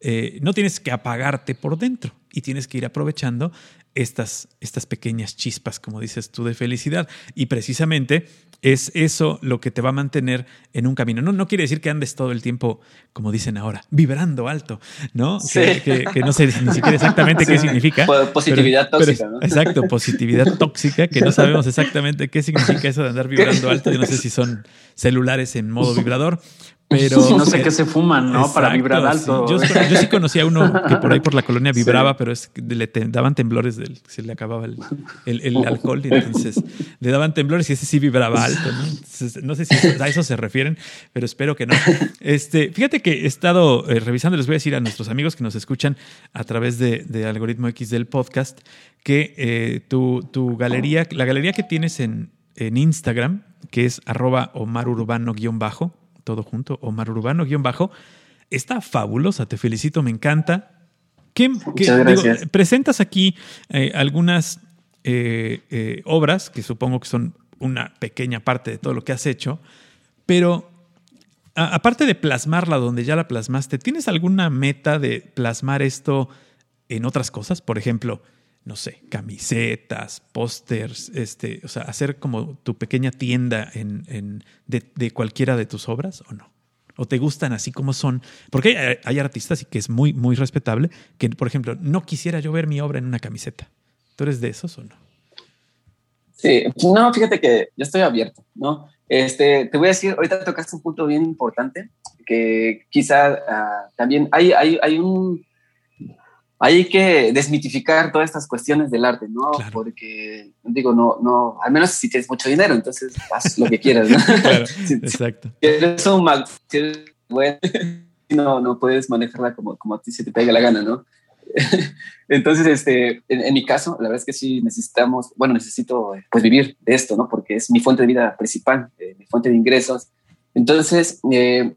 eh, no tienes que apagarte por dentro y tienes que ir aprovechando estas, estas pequeñas chispas, como dices tú, de felicidad. Y precisamente es eso lo que te va a mantener en un camino. No, no quiere decir que andes todo el tiempo, como dicen ahora, vibrando alto, ¿no? Que, no sé ni siquiera exactamente qué significa. Positividad tóxica, ¿no? Exacto, positividad tóxica, que no sabemos exactamente qué significa eso de andar vibrando alto. Yo no sé si son celulares en modo vibrador, pero, no sé qué se fuman, ¿no? Para vibrar alto. Yo, sí conocí a uno que por ahí por la colonia vibraba, pero es le daban temblores, del, se le acababa el, el, alcohol y entonces le daban temblores y ese sí vibraba alto. ¿no? no sé si a eso se refieren, pero espero que no. Este, fíjate que he estado eh, revisando, les voy a decir a nuestros amigos que nos escuchan a través de, de Algoritmo X del podcast, que eh, tu, tu, galería, la galería que tienes en, en Instagram, que es arroba omarurbano-bajo, todo junto, Omar Urbano, guion bajo. Está fabulosa, te felicito, me encanta. ¿Qué, presentas aquí eh, algunas eh, eh, obras que supongo que son una pequeña parte de todo lo que has hecho, pero aparte de plasmarla donde ya la plasmaste, ¿tienes alguna meta de plasmar esto en otras cosas? Por ejemplo, no sé, camisetas, pósters, este, o sea, hacer como tu pequeña tienda en, de, cualquiera de tus obras o no? ¿O te gustan así como son? Porque hay, artistas y que es muy, muy respetable que, por ejemplo, no quisiera yo ver mi obra en una camiseta. ¿Tú eres de esos o no? Sí, no, fíjate que yo estoy abierto, ¿no? Este, te voy a decir, ahorita tocaste un punto bien importante, que quizá ah, también hay, hay, hay un hay que desmitificar todas estas cuestiones del arte, ¿no? Porque, digo, no, no, al menos si tienes mucho dinero, entonces haz lo que quieras, ¿no? Claro, exacto. Si eres un mag, si eres bueno, no, no puedes manejarla como, como a ti se te pega la gana, ¿no? Entonces, este, en, mi caso, la verdad es que sí necesitamos, bueno, necesito pues vivir de esto, ¿no? Porque es mi fuente de vida principal, eh, mi fuente de ingresos. Entonces, eh,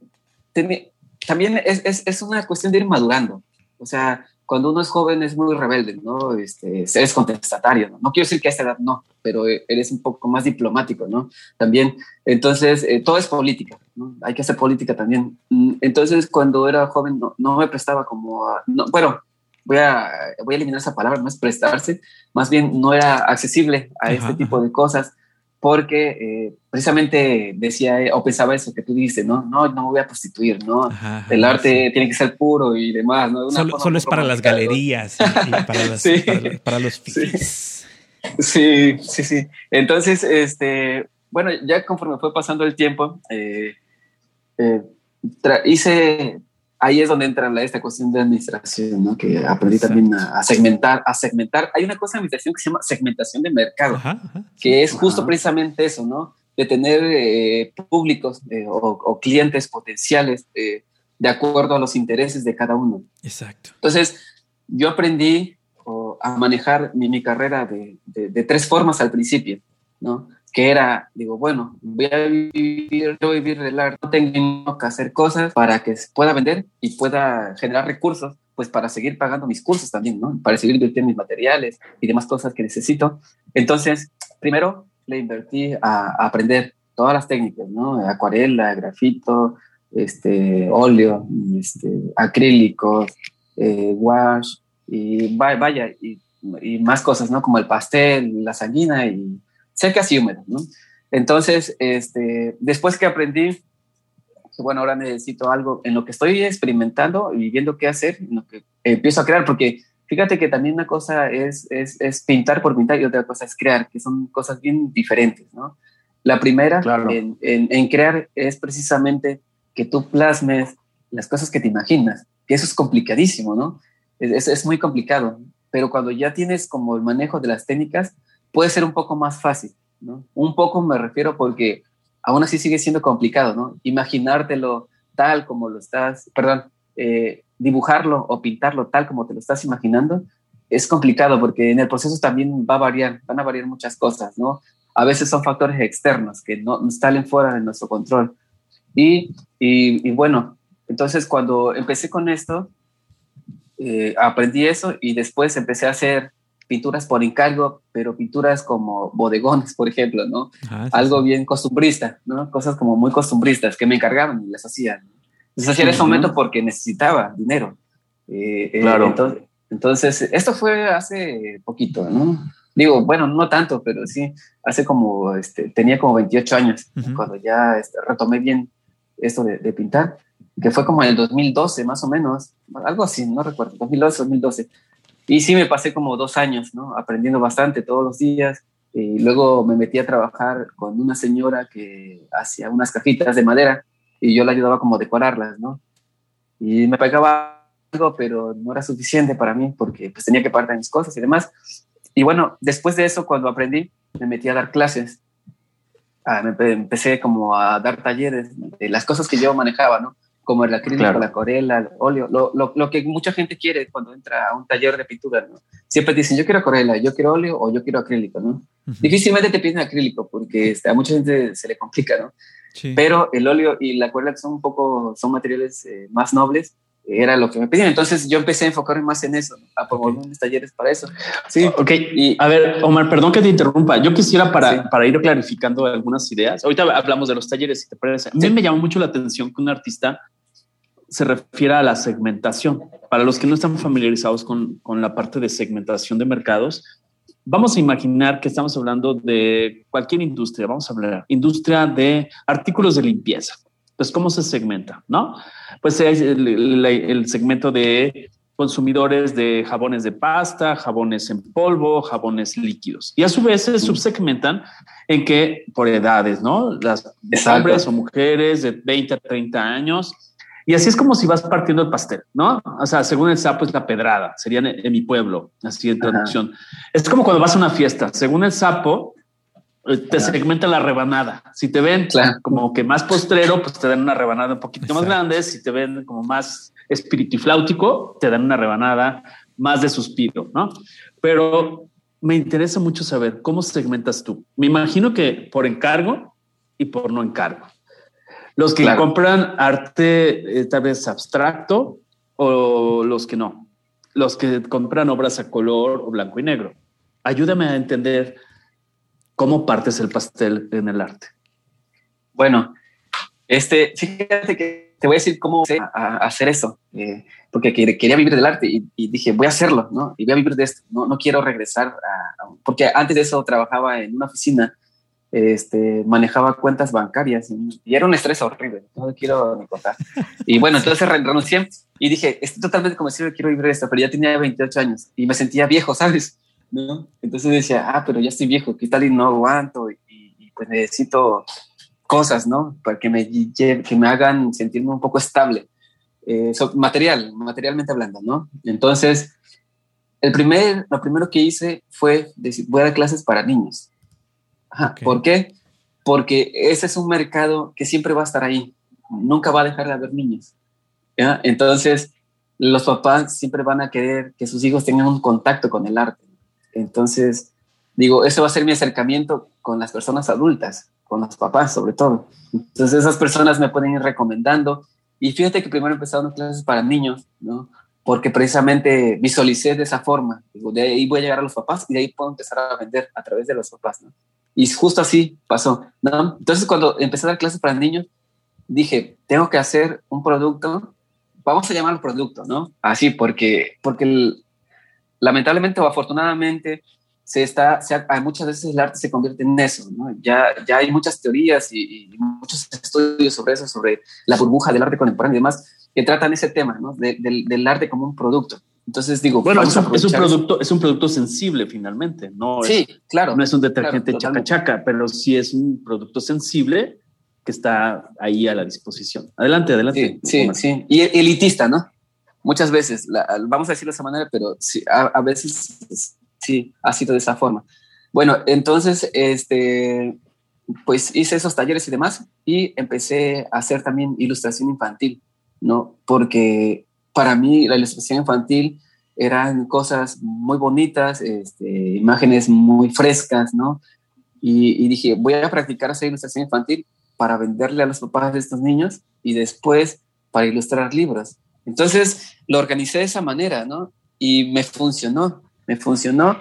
también es, es, es, una cuestión de ir madurando. O sea, cuando uno es joven es muy rebelde, ¿no? Este, eres contestatario, ¿no? No quiero decir que a esta edad no, pero eres un poco más diplomático, ¿no? También, entonces, eh, todo es política, ¿no? Hay que hacer política también. Mm, entonces, cuando era joven, no, no me prestaba como a, no, bueno, voy a, voy a eliminar esa palabra, no es prestarse, más bien no era accesible a este tipo de cosas porque eh, precisamente decía o pensaba eso que tú dices, ¿no? No, no me voy a prostituir, ¿no? el arte tiene que ser puro y demás, ¿no? solo, es para las galerías y, para, los fifis. Sí. sí, sí, Entonces, este, bueno, ya conforme fue pasando el tiempo, eh, eh, hice ahí es donde entra esta cuestión de administración, ¿no? que aprendí también a, segmentar, a segmentar. Hay una cosa de administración que se llama segmentación de mercado, que es justo precisamente eso, ¿no? De tener eh, públicos eh, o, clientes potenciales eh, de acuerdo a los intereses de cada uno. Exacto. Entonces, yo aprendí a manejar mi, mi carrera de, de, tres formas al principio, ¿no? Que era, digo, bueno, voy a vivir, voy a vivir tengo que hacer cosas para que pueda vender y pueda generar recursos, pues para seguir pagando mis cursos también, ¿no? Para seguir invirtiendo mis materiales y demás cosas que necesito. Entonces, primero le invertí a, aprender todas las técnicas, ¿no? Acuarela, grafito, este, óleo, este, acrílicos, eh, wash, y vaya, y, y, más cosas, ¿no? Como el pastel, la sanguina y seca y húmedo, ¿no? Entonces, este, después que aprendí, bueno, ahora necesito algo en lo que estoy experimentando y viendo qué hacer, en lo que empiezo a crear, porque fíjate que también una cosa es, es, es pintar por pintar y otra cosa es crear, que son cosas bien diferentes, ¿no? La primera en, en, crear es precisamente que tú plasmes las cosas que te imaginas, que eso es complicadísimo, ¿no? Es, es, muy complicado, pero cuando ya tienes como el manejo de las técnicas, puede ser un poco más fácil, ¿no? Un poco me refiero porque aún así sigue siendo complicado, ¿no? Imaginártelo tal como lo estás, perdón, eh, dibujarlo o pintarlo tal como te lo estás imaginando, es complicado porque en el proceso también va a variar, van a variar muchas cosas, ¿no? A veces son factores externos que no, salen fuera de nuestro control. Y, y, bueno, entonces cuando empecé con esto, eh, aprendí eso y después empecé a hacer pinturas por encargo, pero pinturas como bodegones, por ejemplo, ¿no? Ah, Algo bien costumbrista, ¿no? Cosas como muy costumbristas que me encargaban y las hacía. Las hacía en ese momento porque necesitaba dinero. claro. Entonces, entonces, esto fue hace poquito, ¿no? Digo, bueno, no tanto, pero sí, hace como, este, tenía como 28 años cuando ya este, retomé bien esto de, de, pintar, que fue como en el 2012, más o menos, algo así, no recuerdo, 2012, 2012. Y sí me pasé como dos años, ¿no? Aprendiendo bastante todos los días. Y luego me metí a trabajar con una señora que hacía unas cajitas de madera y yo la ayudaba como a decorarlas, ¿no? Y me pagaba algo, pero no era suficiente para mí porque pues tenía que pagar mis cosas y demás. Y bueno, después de eso, cuando aprendí, me metí a dar clases. Ah, me empecé como a dar talleres de las cosas que yo manejaba, ¿no? Como el acrílico, la acuarela, el óleo, lo, lo, lo, que mucha gente quiere cuando entra a un taller de pintura, ¿no? Siempre dicen, yo quiero acuarela, yo quiero óleo o yo quiero acrílico, ¿no? Difícilmente te piden acrílico porque a mucha gente se le complica, ¿no? Sí. Pero el óleo y la acuarela son un poco, son materiales eh, más nobles, era lo que me pedían. Entonces yo empecé a enfocarme más en eso, ¿no? a promover okay. talleres para eso. Sí, ok. Y, a ver, Omar, perdón que te interrumpa. Yo quisiera para, sí. para ir clarificando algunas ideas. Ahorita hablamos de los talleres, si te parece. A mí sí. me llamó mucho la atención que un artista se refiere a la segmentación. Para los que no están familiarizados con, con, la parte de segmentación de mercados, vamos a imaginar que estamos hablando de cualquier industria, vamos a hablar industria de artículos de limpieza. Pues, ¿cómo se segmenta? ¿No? Pues es el, el, el segmento de consumidores de jabones de pasta, jabones en polvo, jabones líquidos. Y a su vez se subsegmentan en que por edades, ¿no? Las Exacto. hombres o mujeres de 20 a 30 años, y así es como si vas partiendo el pastel, ¿no? O sea, según el sapo es la pedrada, sería en, en mi pueblo, así en traducción. Ajá. Es como cuando vas a una fiesta, según el sapo, eh, te claro. segmenta la rebanada. Si te ven claro. como que más postrero, pues te dan una rebanada un poquito Exacto. más grande. Si te ven como más espiritifláutico, te dan una rebanada más de suspiro, ¿no? Pero me interesa mucho saber cómo segmentas tú. Me imagino que por encargo y por no encargo. Los que claro. compran arte eh, tal vez abstracto o los que no. Los que compran obras a color o blanco y negro. Ayúdame a entender cómo partes el pastel en el arte. Bueno, este, fíjate que te voy a decir cómo a, a hacer eso, eh, porque quería vivir del arte y, y, dije, voy a hacerlo, ¿no? Y voy a vivir de esto, no, no quiero regresar a, a, porque antes de eso trabajaba en una oficina este, manejaba cuentas bancarias y era un estrés horrible, no quiero ni contar. Y bueno, entonces renuncié y dije, estoy totalmente convencido de quiero vivir esto, pero ya tenía 28 años y me sentía viejo, ¿sabes? ¿No? Entonces decía, ah, pero ya estoy viejo, ¿qué tal y no aguanto? Y, y pues necesito cosas, ¿no? Para que me, que me hagan sentirme un poco estable, eh, material, materialmente hablando, ¿no? Entonces, el primer, lo primero que hice fue decir, voy a dar clases para niños Okay. ¿Por qué? Porque ese es un mercado que siempre va a estar ahí. Nunca va a dejar de haber niños. ¿ya? Entonces, los papás siempre van a querer que sus hijos tengan un contacto con el arte. Entonces, digo, eso va a ser mi acercamiento con las personas adultas, con los papás sobre todo. Entonces, esas personas me pueden ir recomendando. Y fíjate que primero empezaron clases para niños, ¿no? Porque precisamente visualicé de esa forma. Digo, de ahí voy a llegar a los papás y de ahí puedo empezar a vender a través de los papás, ¿no? Y justo así pasó. Entonces, cuando empecé a dar clases para niños, dije, tengo que hacer un producto, vamos a llamarlo producto, ¿no? Así, porque, porque lamentablemente o afortunadamente, se está, muchas veces el arte se convierte en eso. Ya, ya hay muchas teorías y, muchos estudios sobre eso, sobre la burbuja del arte contemporáneo y demás, que tratan ese tema, ¿no? De, del, del arte como un producto. Entonces digo, bueno, es un, es un, producto, es un producto sensible finalmente, no sí, es, claro, no es un detergente claro, chaca chaca, pero sí es un producto sensible que está ahí a la disposición. Adelante, adelante. Sí, sí, sí. y elitista, ¿no? Muchas veces, la, vamos a decirlo de esa manera, pero sí, a, a, veces sí ha sido de esa forma. Bueno, entonces, este, pues hice esos talleres y demás y empecé a hacer también ilustración infantil, ¿no? Porque para mí la ilustración infantil eran cosas muy bonitas, este, imágenes muy frescas, ¿no? Y, dije, voy a practicar hacer ilustración infantil para venderle a los papás de estos niños y después para ilustrar libros. Entonces lo organicé de esa manera, ¿no? Y me funcionó, me funcionó.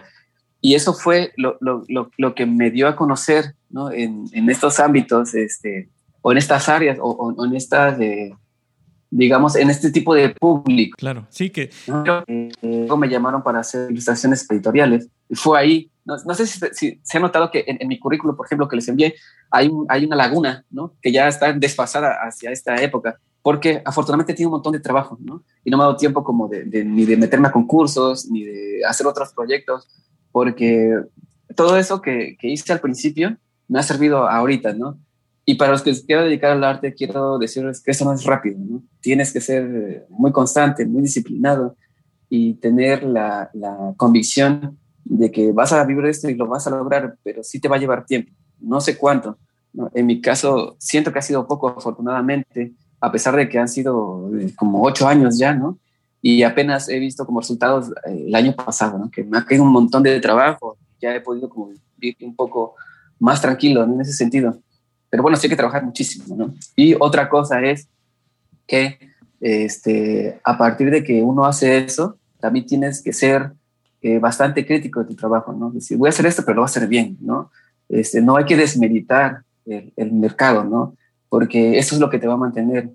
Y eso fue lo, lo, lo, lo que me dio a conocer, ¿no? En, en, estos ámbitos, este, o en estas áreas, o, o en estas... Eh, digamos, en este tipo de público. Claro, sí que... Luego me llamaron para hacer ilustraciones editoriales y fue ahí, no, sé si, se ha notado que en, mi currículum, por ejemplo, que les envié, hay, hay una laguna, ¿no? Que ya está desfasada hacia esta época, porque afortunadamente tiene un montón de trabajo, ¿no? Y no me ha dado tiempo como de, ni de meterme a concursos, ni de hacer otros proyectos, porque todo eso que, que hice al principio me ha servido ahorita, ¿no? Y para los que se quieran dedicar al arte, quiero decirles que eso no es rápido, ¿no? Tienes que ser muy constante, muy disciplinado y tener la, la convicción de que vas a vivir esto y lo vas a lograr, pero sí te va a llevar tiempo. No sé cuánto. En mi caso, siento que ha sido poco, afortunadamente, a pesar de que han sido eh, como ocho años ya, ¿no? Y apenas he visto como resultados eh, el año pasado, ¿no? Que me ha caído un montón de trabajo. Ya he podido como vivir un poco más tranquilo en ese sentido. Pero bueno, sí hay que trabajar muchísimo, ¿no? Y otra cosa es que este, a partir de que uno hace eso, también tienes que ser eh, bastante crítico de tu trabajo, ¿no? Decir, voy a hacer esto, pero lo voy a hacer bien, ¿no? Este, no hay que desmeditar el, el mercado, ¿no? Porque eso es lo que te va a mantener.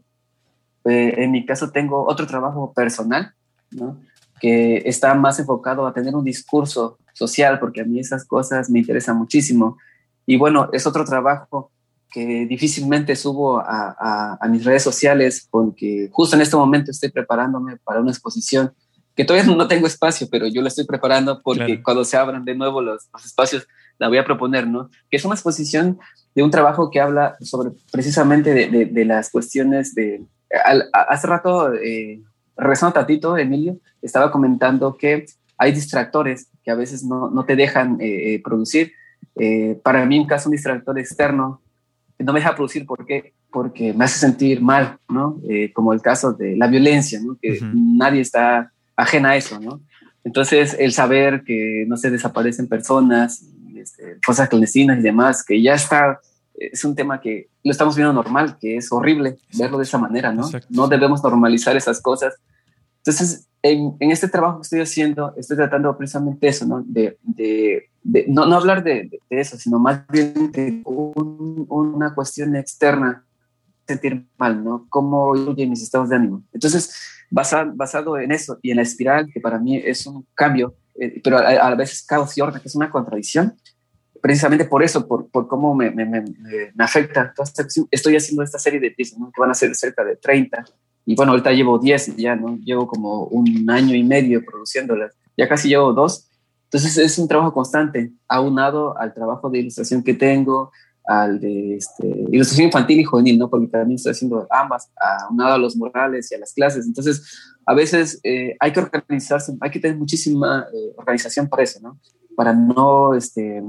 Eh, en mi caso tengo otro trabajo personal, ¿no? Que está más enfocado a tener un discurso social, porque a mí esas cosas me interesan muchísimo. Y bueno, es otro trabajo que difícilmente subo a, a, mis redes sociales porque justo en este momento estoy preparándome para una exposición que todavía no tengo espacio, pero yo la estoy preparando porque cuando se abran de nuevo los, espacios la voy a proponer, ¿no? Que es una exposición de un trabajo que habla sobre precisamente de, de, las cuestiones de... hace rato, eh, regresando tantito, Emilio, estaba comentando que hay distractores que a veces no, no te dejan eh, eh, producir. Eh, para mí, en caso, un distractor externo no me deja producir porque porque me hace sentir mal, ¿no? Eh, como el caso de la violencia, ¿no? Que nadie está ajena a eso, ¿no? Entonces, el saber que no se desaparecen personas, este, cosas clandestinas y demás, que ya está, es un tema que lo estamos viendo normal, que es horrible verlo de esa manera, ¿no? No debemos normalizar esas cosas. Entonces, en, en, este trabajo que estoy haciendo, estoy tratando precisamente eso, ¿no? De, de, no, no, hablar de, de, eso, sino más bien de una cuestión externa, sentir mal, ¿no? Cómo influye mis estados de ánimo. Entonces, basado, basado en eso y en la espiral, que para mí es un cambio, eh, pero a, a, veces caos y orden, que es una contradicción, precisamente por eso, por, por cómo me, me, me, me afecta. estoy haciendo esta serie de piezas, ¿no? Que van a ser cerca de 30 y bueno, ahorita llevo 10 ya, ¿no? Llevo como un año y medio produciéndolas. Ya casi llevo dos. Entonces es un trabajo constante, aunado al trabajo de ilustración que tengo, al de este, ilustración infantil y juvenil, ¿no? Porque también estoy haciendo ambas, aunado a los morales y a las clases. Entonces, a veces eh, hay que organizarse, hay que tener muchísima eh, organización para eso, ¿no? Para no, este,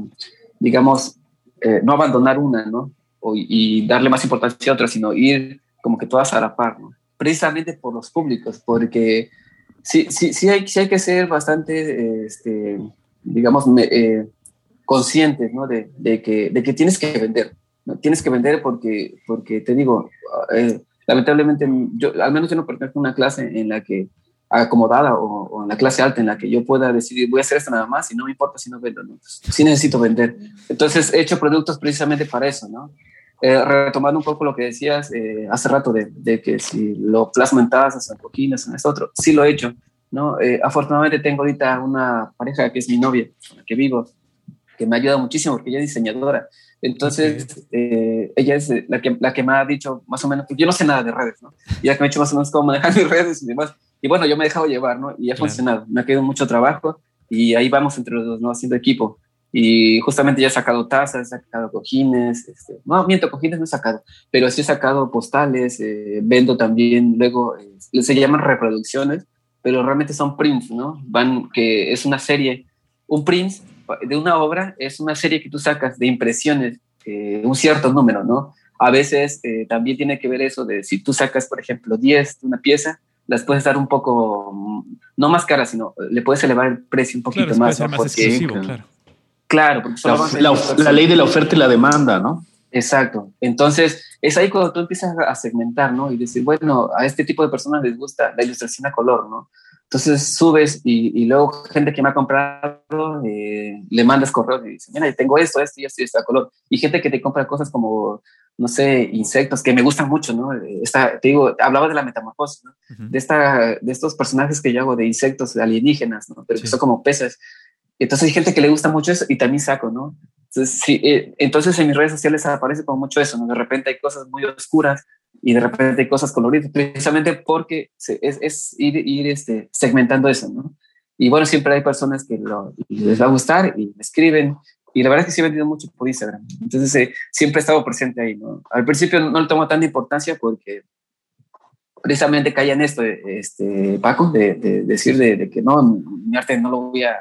digamos, eh, no abandonar una, ¿no? O, y darle más importancia a otra, sino ir como que todas a la par, ¿no? Precisamente por los públicos, porque sí, sí, sí, hay, sí hay que ser bastante, este, digamos, eh, conscientes ¿no? de, de, que, de que tienes que vender. Tienes que vender porque, porque te digo, eh, lamentablemente, yo, al menos yo no pertenezco a una clase en la que acomodada o, o, en la clase alta en la que yo pueda decidir voy a hacer esto nada más y no me importa si no vendo, ¿no? sí necesito vender. Entonces he hecho productos precisamente para eso, ¿no? Eh, retomando un poco lo que decías eh, hace rato de, de, que si lo plasmo en tazas, en coquines, en esto otro, sí lo he hecho, ¿no? Eh, afortunadamente tengo ahorita una pareja que es mi novia, con la que vivo, que me ayuda muchísimo porque ella es diseñadora. Entonces, eh, ella es la que, la que me ha dicho más o menos, yo no sé nada de redes, ¿no? Y ya que me ha dicho más o menos cómo manejar mis redes y demás. Y bueno, yo me he dejado llevar, ¿no? Y ha funcionado. Me ha quedado mucho trabajo y ahí vamos entre los dos, ¿no? Haciendo equipo. Y justamente ya he sacado tazas, he sacado cojines, este, no, miento, cojines no he sacado, pero sí he sacado postales, eh, vendo también, luego eh, se llaman reproducciones, pero realmente son prints, ¿no? Van, que es una serie, un print de una obra es una serie que tú sacas de impresiones, eh, un cierto número, ¿no? A veces eh, también tiene que ver eso de si tú sacas, por ejemplo, 10 de una pieza, las puedes dar un poco, no más cara, sino le puedes elevar el precio un poquito claro, más. ¿no? más porque, claro. Claro, porque la, la, la, ley de la oferta y la demanda, ¿no? Exacto. Entonces, es ahí cuando tú empiezas a segmentar, ¿no? Y decir, bueno, a este tipo de personas les gusta la ilustración a color, ¿no? Entonces subes y, y luego gente que me ha comprado eh, le mandas correos y dice, mira, tengo esto, esto y esto y esto a color. Y gente que te compra cosas como no sé, insectos que me gustan mucho, ¿no? Esta, te digo, hablaba de la metamorfosis, ¿no? de, esta, de estos personajes que yo hago de insectos alienígenas, ¿no? Pero que son como peces. Entonces hay gente que le gusta mucho eso y también saco, ¿no? Eh, entonces en mis redes sociales aparece como mucho eso, ¿no? De repente hay cosas muy oscuras y de repente hay cosas coloridas, precisamente porque es, es, ir, ir este, segmentando eso, ¿no? Y bueno, siempre hay personas que lo, les va a gustar y escriben y la verdad es que sí he vendido mucho por Instagram. Entonces eh, siempre he estado presente ahí. ¿no? Al principio no, le tomo tanta importancia porque precisamente caía en esto, este, Paco, de, decir de, que no, mi arte no lo voy a,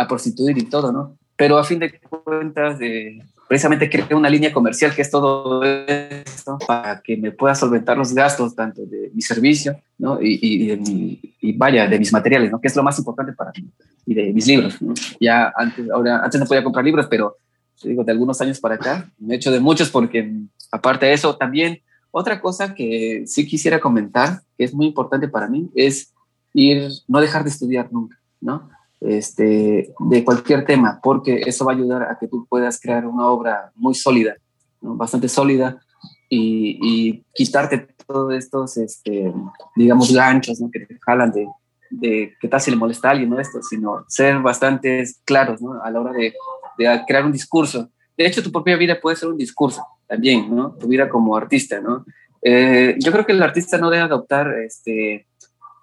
a, prostituir y todo, ¿no? Pero a fin de cuentas, de, precisamente creo una línea comercial que es todo esto para que me pueda solventar los gastos tanto de mi servicio ¿no? y, y, de mi, y vaya, de mis materiales, ¿no? que es lo más importante para mí, y de mis libros. ¿no? Ya antes, ahora, antes no podía comprar libros, pero digo, de algunos años para acá, me he hecho de muchos porque aparte de eso, también otra cosa que sí quisiera comentar, que es muy importante para mí, es ir, no dejar de estudiar nunca, ¿no? Este, de cualquier tema, porque eso va a ayudar a que tú puedas crear una obra muy sólida, bastante sólida, y, quitarte todos estos, este, digamos, ganchos ¿no? que te jalan de, de qué tal si le molesta a alguien, ¿no? Esto, sino ser bastante claros ¿no? a la hora de, de, crear un discurso. De hecho, tu propia vida puede ser un discurso también, ¿no? Tu vida como artista, ¿no? Eh, yo creo que el artista no debe adoptar este,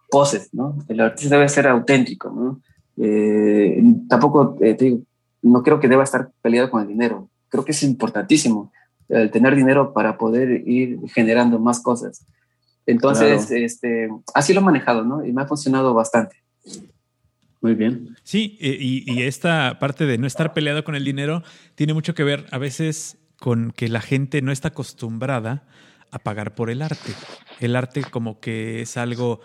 poses, ¿no? El artista debe ser auténtico, ¿no? Eh, tampoco, eh, digo, no creo que deba estar peleado con el dinero. Creo que es importantísimo el tener dinero para poder ir generando más cosas. Entonces, este, así lo he manejado, ¿no? Y me ha funcionado bastante. Muy bien. Sí, eh, y, y, esta parte de no estar peleado con el dinero tiene mucho que ver a veces con que la gente no está acostumbrada a pagar por el arte. El arte como que es algo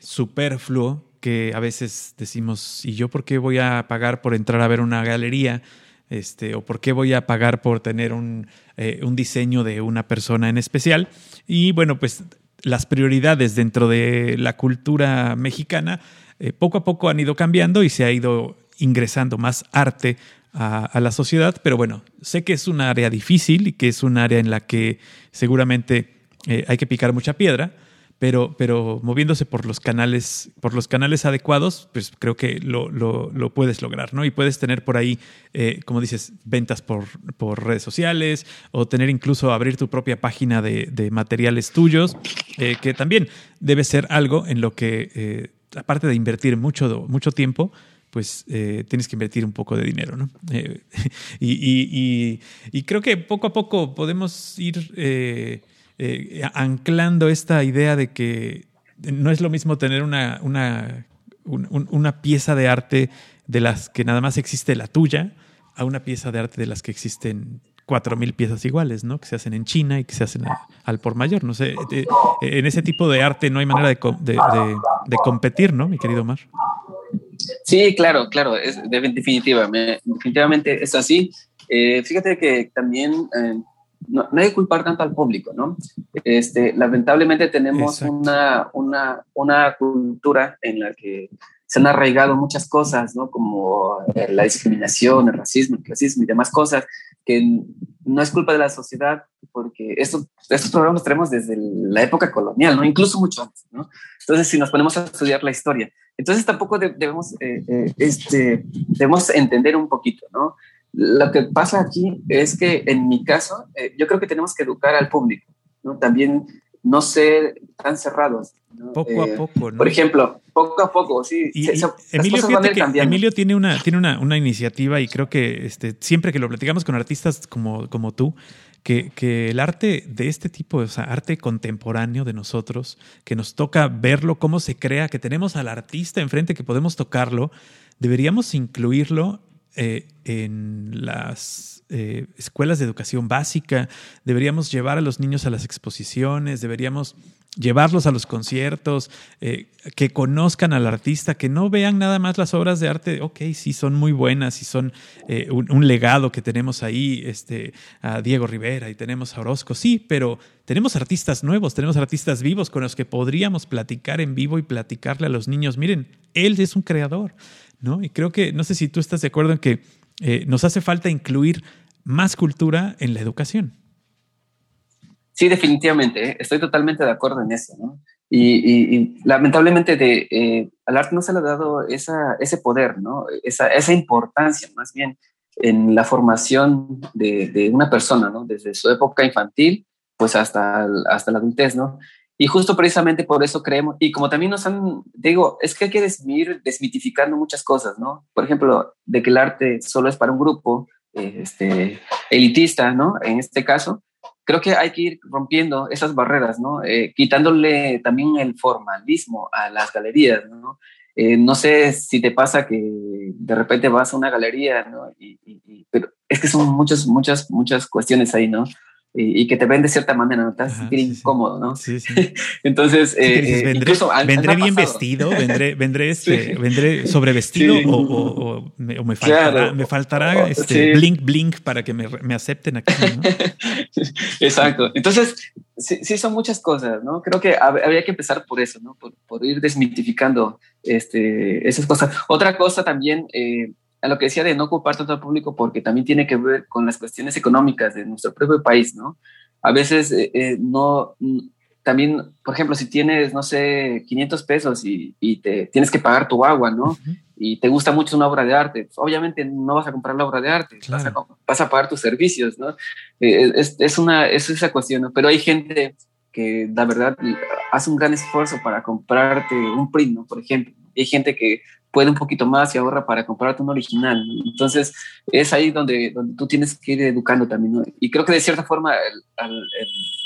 superfluo que a veces decimos, ¿y yo por qué voy a pagar por entrar a ver una galería? Este, o por qué voy a pagar por tener un, eh, un diseño de una persona en especial. Y bueno, pues las prioridades dentro de la cultura mexicana eh, poco a poco han ido cambiando y se ha ido ingresando más arte a, la sociedad, pero bueno, sé que es un área difícil y que es un área en la que seguramente eh, hay que picar mucha piedra, pero, pero moviéndose por los canales, por los canales adecuados, pues creo que lo, lo, lo puedes lograr, ¿no? Y puedes tener por ahí, eh, como dices, ventas por, por, redes sociales o tener incluso abrir tu propia página de, de materiales tuyos, eh, que también debe ser algo en lo que, eh, aparte de invertir mucho, mucho tiempo, pues eh, tienes que invertir un poco de dinero, ¿no? Eh, y, y, y, creo que poco a poco podemos ir eh, eh, anclando esta idea de que no es lo mismo tener una, una, una pieza de arte de las que nada más existe la tuya a una pieza de arte de las que existen cuatro mil piezas iguales, ¿no? Que se hacen en China y que se hacen al por mayor. No sé, eh, en ese tipo de arte no hay manera de, de, competir, ¿no, mi querido Mar? Sí, claro, claro, es definitivamente es así. Eh, fíjate que también no, hay que culpar tanto al público, ¿no? Este, lamentablemente tenemos una, una, una, cultura en la que se han arraigado muchas cosas, ¿no? Como eh, la discriminación, el racismo, el clasismo y demás cosas, que no es culpa de la sociedad, porque estos, estos programas los tenemos desde la época colonial, ¿no? Incluso mucho antes, ¿no? Entonces, si nos ponemos a estudiar la historia, entonces tampoco debemos, eh, eh, este, debemos entender un poquito, ¿no? Lo que pasa aquí es que en mi caso, eh, yo creo que tenemos que educar al público, ¿no? También no ser tan cerrados. Poco a eh, poco, ¿no? Por ejemplo, poco a poco, sí. Y, Emilio, Emilio, tiene, una, tiene una, una, iniciativa y creo que este, siempre que lo platicamos con artistas como, como tú, que, que, el arte de este tipo, o sea, arte contemporáneo de nosotros, que nos toca verlo, cómo se crea, que tenemos al artista enfrente, que podemos tocarlo, deberíamos incluirlo eh, en las eh, escuelas de educación básica, deberíamos llevar a los niños a las exposiciones, deberíamos llevarlos a los conciertos, eh, que conozcan al artista, que no vean nada más las obras de arte, ok, sí son muy buenas y son un, un, legado que tenemos ahí, este, a Diego Rivera y tenemos a Orozco, sí, pero tenemos artistas nuevos, tenemos artistas vivos con los que podríamos platicar en vivo y platicarle a los niños, miren, él es un creador. ¿No? Y creo que, no sé si tú estás de acuerdo en que eh, nos hace falta incluir más cultura en la educación. Sí, definitivamente, ¿eh? estoy totalmente de acuerdo en eso, ¿no? Y, lamentablemente de, eh, al arte no se le ha dado esa, ese poder, ¿no? Esa, esa importancia más bien en la formación de, de, una persona, ¿no? Desde su época infantil, pues hasta, hasta la adultez, ¿no? Y justo precisamente por eso creemos, y como también nos han, digo, es que hay que ir desmitificando muchas cosas, ¿no? Por ejemplo, de que el arte solo es para un grupo eh, este, elitista, ¿no? En este caso, creo que hay que ir rompiendo esas barreras, ¿no? Eh, quitándole también el formalismo a las galerías, ¿no? Eh, no sé si te pasa que de repente vas a una galería, ¿no? pero es que son muchas, muchas, muchas cuestiones ahí, ¿no? Y, que te ven de cierta manera, no te vas a sentir incómodo, ¿no? Sí, sí. Entonces, eh, vendré, vendré bien vestido, vendré, vendré, este, vendré sobrevestido o, o, me, o, me, faltará, me faltará este blink blink para que me, me acepten aquí. ¿no? Exacto. Entonces, sí, son muchas cosas, ¿no? Creo que habría que empezar por eso, ¿no? Por, por ir desmitificando este, esas cosas. Otra cosa también, eh, a lo que decía de no ocupar todo el público, porque también tiene que ver con las cuestiones económicas de nuestro propio país, ¿no? A veces eh, eh, no, también, por ejemplo, si tienes, no sé, 500 pesos y, y te tienes que pagar tu agua, ¿no? Y te gusta mucho una obra de arte, pues, obviamente no vas a comprar la obra de arte, vas, a, vas, a, pagar tus servicios, ¿no? Eh, es, es, una, es esa cuestión, ¿no? Pero hay gente que, la verdad, hace un gran esfuerzo para comprarte un print, ¿no? Por ejemplo. Hay gente que puede un poquito más y ahorra para comprarte un original. Entonces, es ahí donde, donde tú tienes que ir educando también. Y creo que de cierta forma,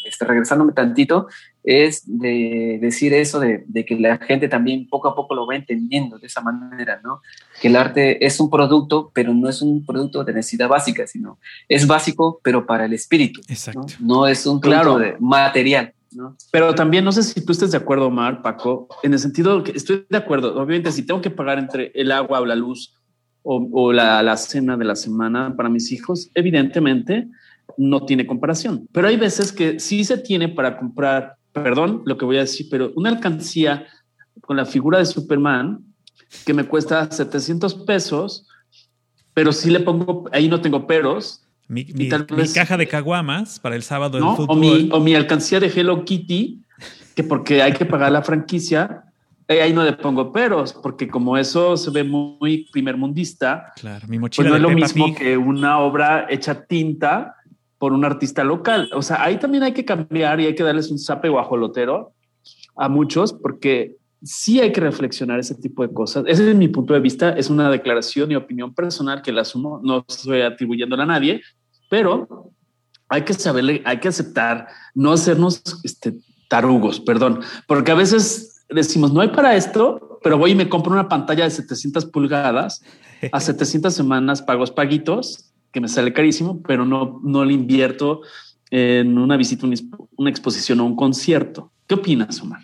este, regresándome tantito, es de decir eso de, de, que la gente también poco a poco lo va entendiendo de esa manera, ¿no? Que el arte es un producto, pero no es un producto de necesidad básica, sino es básico, pero para el espíritu. Exacto. No, es un producto de material. Pero también no sé si tú estés de acuerdo, Omar, Paco, en el sentido que estoy de acuerdo. Obviamente, si tengo que pagar entre el agua o la luz o, la, cena de la semana para mis hijos, evidentemente no tiene comparación. Pero hay veces que sí se tiene para comprar, perdón lo que voy a decir, pero una alcancía con la figura de Superman que me cuesta 700 pesos, pero si le pongo, ahí no tengo peros, mi, caja de caguamas para el sábado del fútbol. O mi, alcancía de Hello Kitty, que porque hay que pagar la franquicia, eh, ahí no le pongo peros, porque como eso se ve muy primer mundista, claro, mi mochila pues no es lo mismo que una obra hecha tinta por un artista local. O sea, ahí también hay que cambiar y hay que darles un zape guajolotero a muchos, porque sí hay que reflexionar ese tipo de cosas. Ese es mi punto de vista, es una declaración y opinión personal que la asumo, no estoy atribuyéndola a nadie, pero hay que saberle, hay que aceptar, no hacernos este, tarugos, perdón, porque a veces decimos, no hay para esto, pero voy y me compro una pantalla de 700 pulgadas a 700 semanas pagos paguitos, que me sale carísimo, pero no, no le invierto en una visita, una exposición o un concierto. ¿Qué opinas, Omar?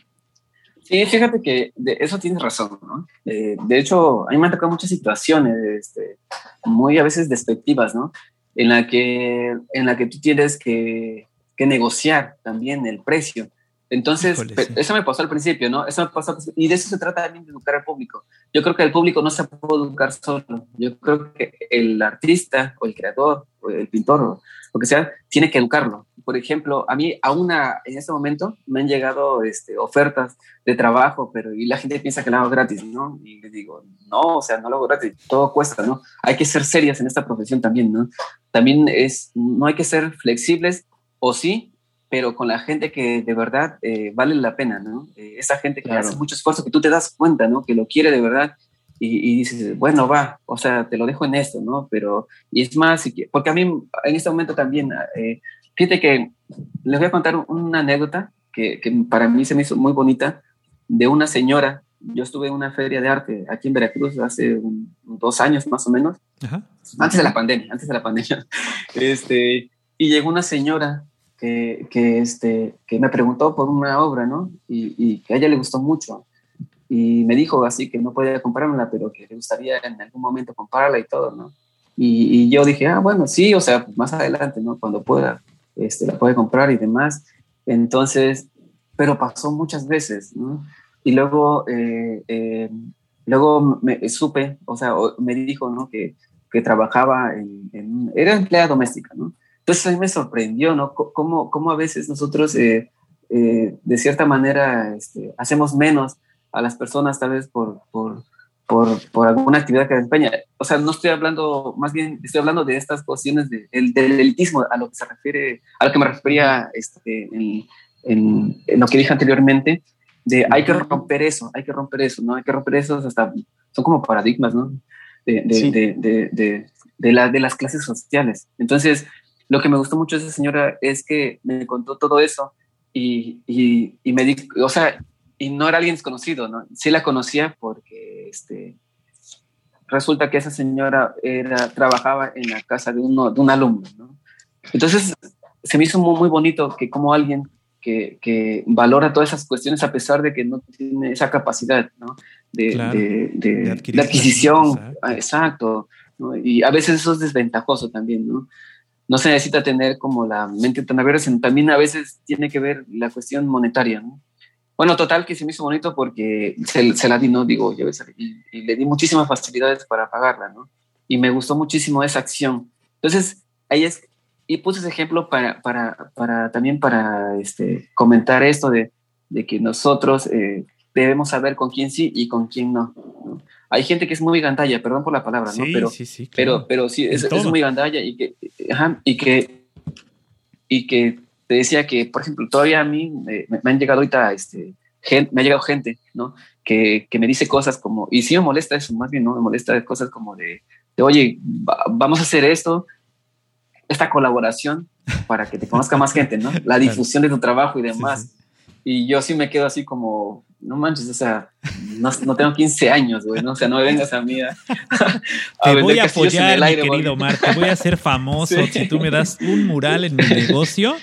Sí, fíjate que de eso tienes razón, ¿no? Eh, de hecho, a mí me han tocado muchas situaciones este, muy a veces despectivas, ¿no? En la que, en la que tú tienes que, que negociar también el precio. Entonces, eso me pasó al principio, ¿no? Eso me pasó, y de eso se trata también de educar al público. Yo creo que el público no se puede educar solo. Yo creo que el artista o el creador o el pintor lo que sea, tiene que educarlo. Por ejemplo, a mí aún en este momento me han llegado este, ofertas de trabajo, pero y la gente piensa que lo hago gratis, ¿no? Y le digo, no, o sea, no lo hago gratis, todo cuesta, ¿no? Hay que ser serias en esta profesión también, ¿no? También es, no hay que ser flexibles, o sí, pero con la gente que de verdad eh, vale la pena, ¿no? Eh, esa gente que hace mucho esfuerzo, que tú te das cuenta, ¿no? Que lo quiere de verdad y, dices, bueno, va, o sea, te lo dejo en esto, ¿no? Pero, y es más, porque a mí en este momento también, eh, fíjate que les voy a contar una anécdota que, que, para mí se me hizo muy bonita de una señora. Yo estuve en una feria de arte aquí en Veracruz hace dos años más o menos, antes de la pandemia, antes de la pandemia. Este, y llegó una señora que, que, este, que me preguntó por una obra, ¿no? Y, y, que a ella le gustó mucho. Y me dijo así que no podía comprármela, pero que le gustaría en algún momento comprarla y todo, ¿no? Y, y yo dije, ah, bueno, sí, o sea, más adelante, ¿no? Cuando pueda, este, la puede comprar y demás. Entonces, pero pasó muchas veces, ¿no? Y luego, eh, eh, luego me supe, o sea, me dijo, ¿no? Que, que trabajaba en, en, era empleada doméstica, ¿no? Entonces a mí me sorprendió, ¿no? Cómo, cómo a veces nosotros, eh, eh, de cierta manera, este, hacemos menos a las personas tal vez por, por, por, por, alguna actividad que desempeña. O sea, no estoy hablando, más bien estoy hablando de estas cuestiones de, del elitismo, a lo que se refiere, a lo que me refería este, en, en, lo que dije anteriormente, de hay que romper eso, hay que romper eso, ¿no? Hay que romper eso hasta, son como paradigmas, ¿no? De, de, de, de, la, de las clases sociales. Entonces, lo que me gustó mucho de esa señora es que me contó todo eso y, y, y me dijo, o sea, y no era alguien desconocido, ¿no? Sí la conocía porque este, resulta que esa señora era, trabajaba en la casa de, uno, de un alumno, ¿no? Entonces, se me hizo muy, muy bonito que como alguien que, que, valora todas esas cuestiones a pesar de que no tiene esa capacidad, ¿no? De, de, de, adquisición, exacto. ¿no? Y a veces eso es desventajoso también, ¿no? No se necesita tener como la mente tan abierta, sino también a veces tiene que ver la cuestión monetaria, ¿no? Bueno, total que se me hizo bonito porque se, la di, ¿no? Digo, yo y, y, le di muchísimas facilidades para pagarla, ¿no? Y me gustó muchísimo esa acción. Entonces, ahí es, y puse ese ejemplo para, para, para también para este, comentar esto de, de que nosotros eh, debemos saber con quién sí y con quién no, Hay gente que es muy gandalla, perdón por la palabra, ¿no? Pero sí, sí, pero, pero sí, es, es, muy gandalla y que, ajá, y que, y que te decía que, por ejemplo, todavía a mí me, han llegado ahorita, este, gente, me ha llegado gente, ¿no? Que, que, me dice cosas como, y sí me molesta eso, más bien, ¿no? Me molesta cosas como de, de oye, vamos a hacer esto, esta colaboración para que te conozca más gente, ¿no? La difusión de tu trabajo y demás. Y yo sí me quedo así como, no manches, o sea, no, no tengo 15 años, güey, ¿no? O sea, no me vengas a mí a, Te voy a apoyar, mi querido Omar, te voy a hacer famoso si tú me das un mural en mi negocio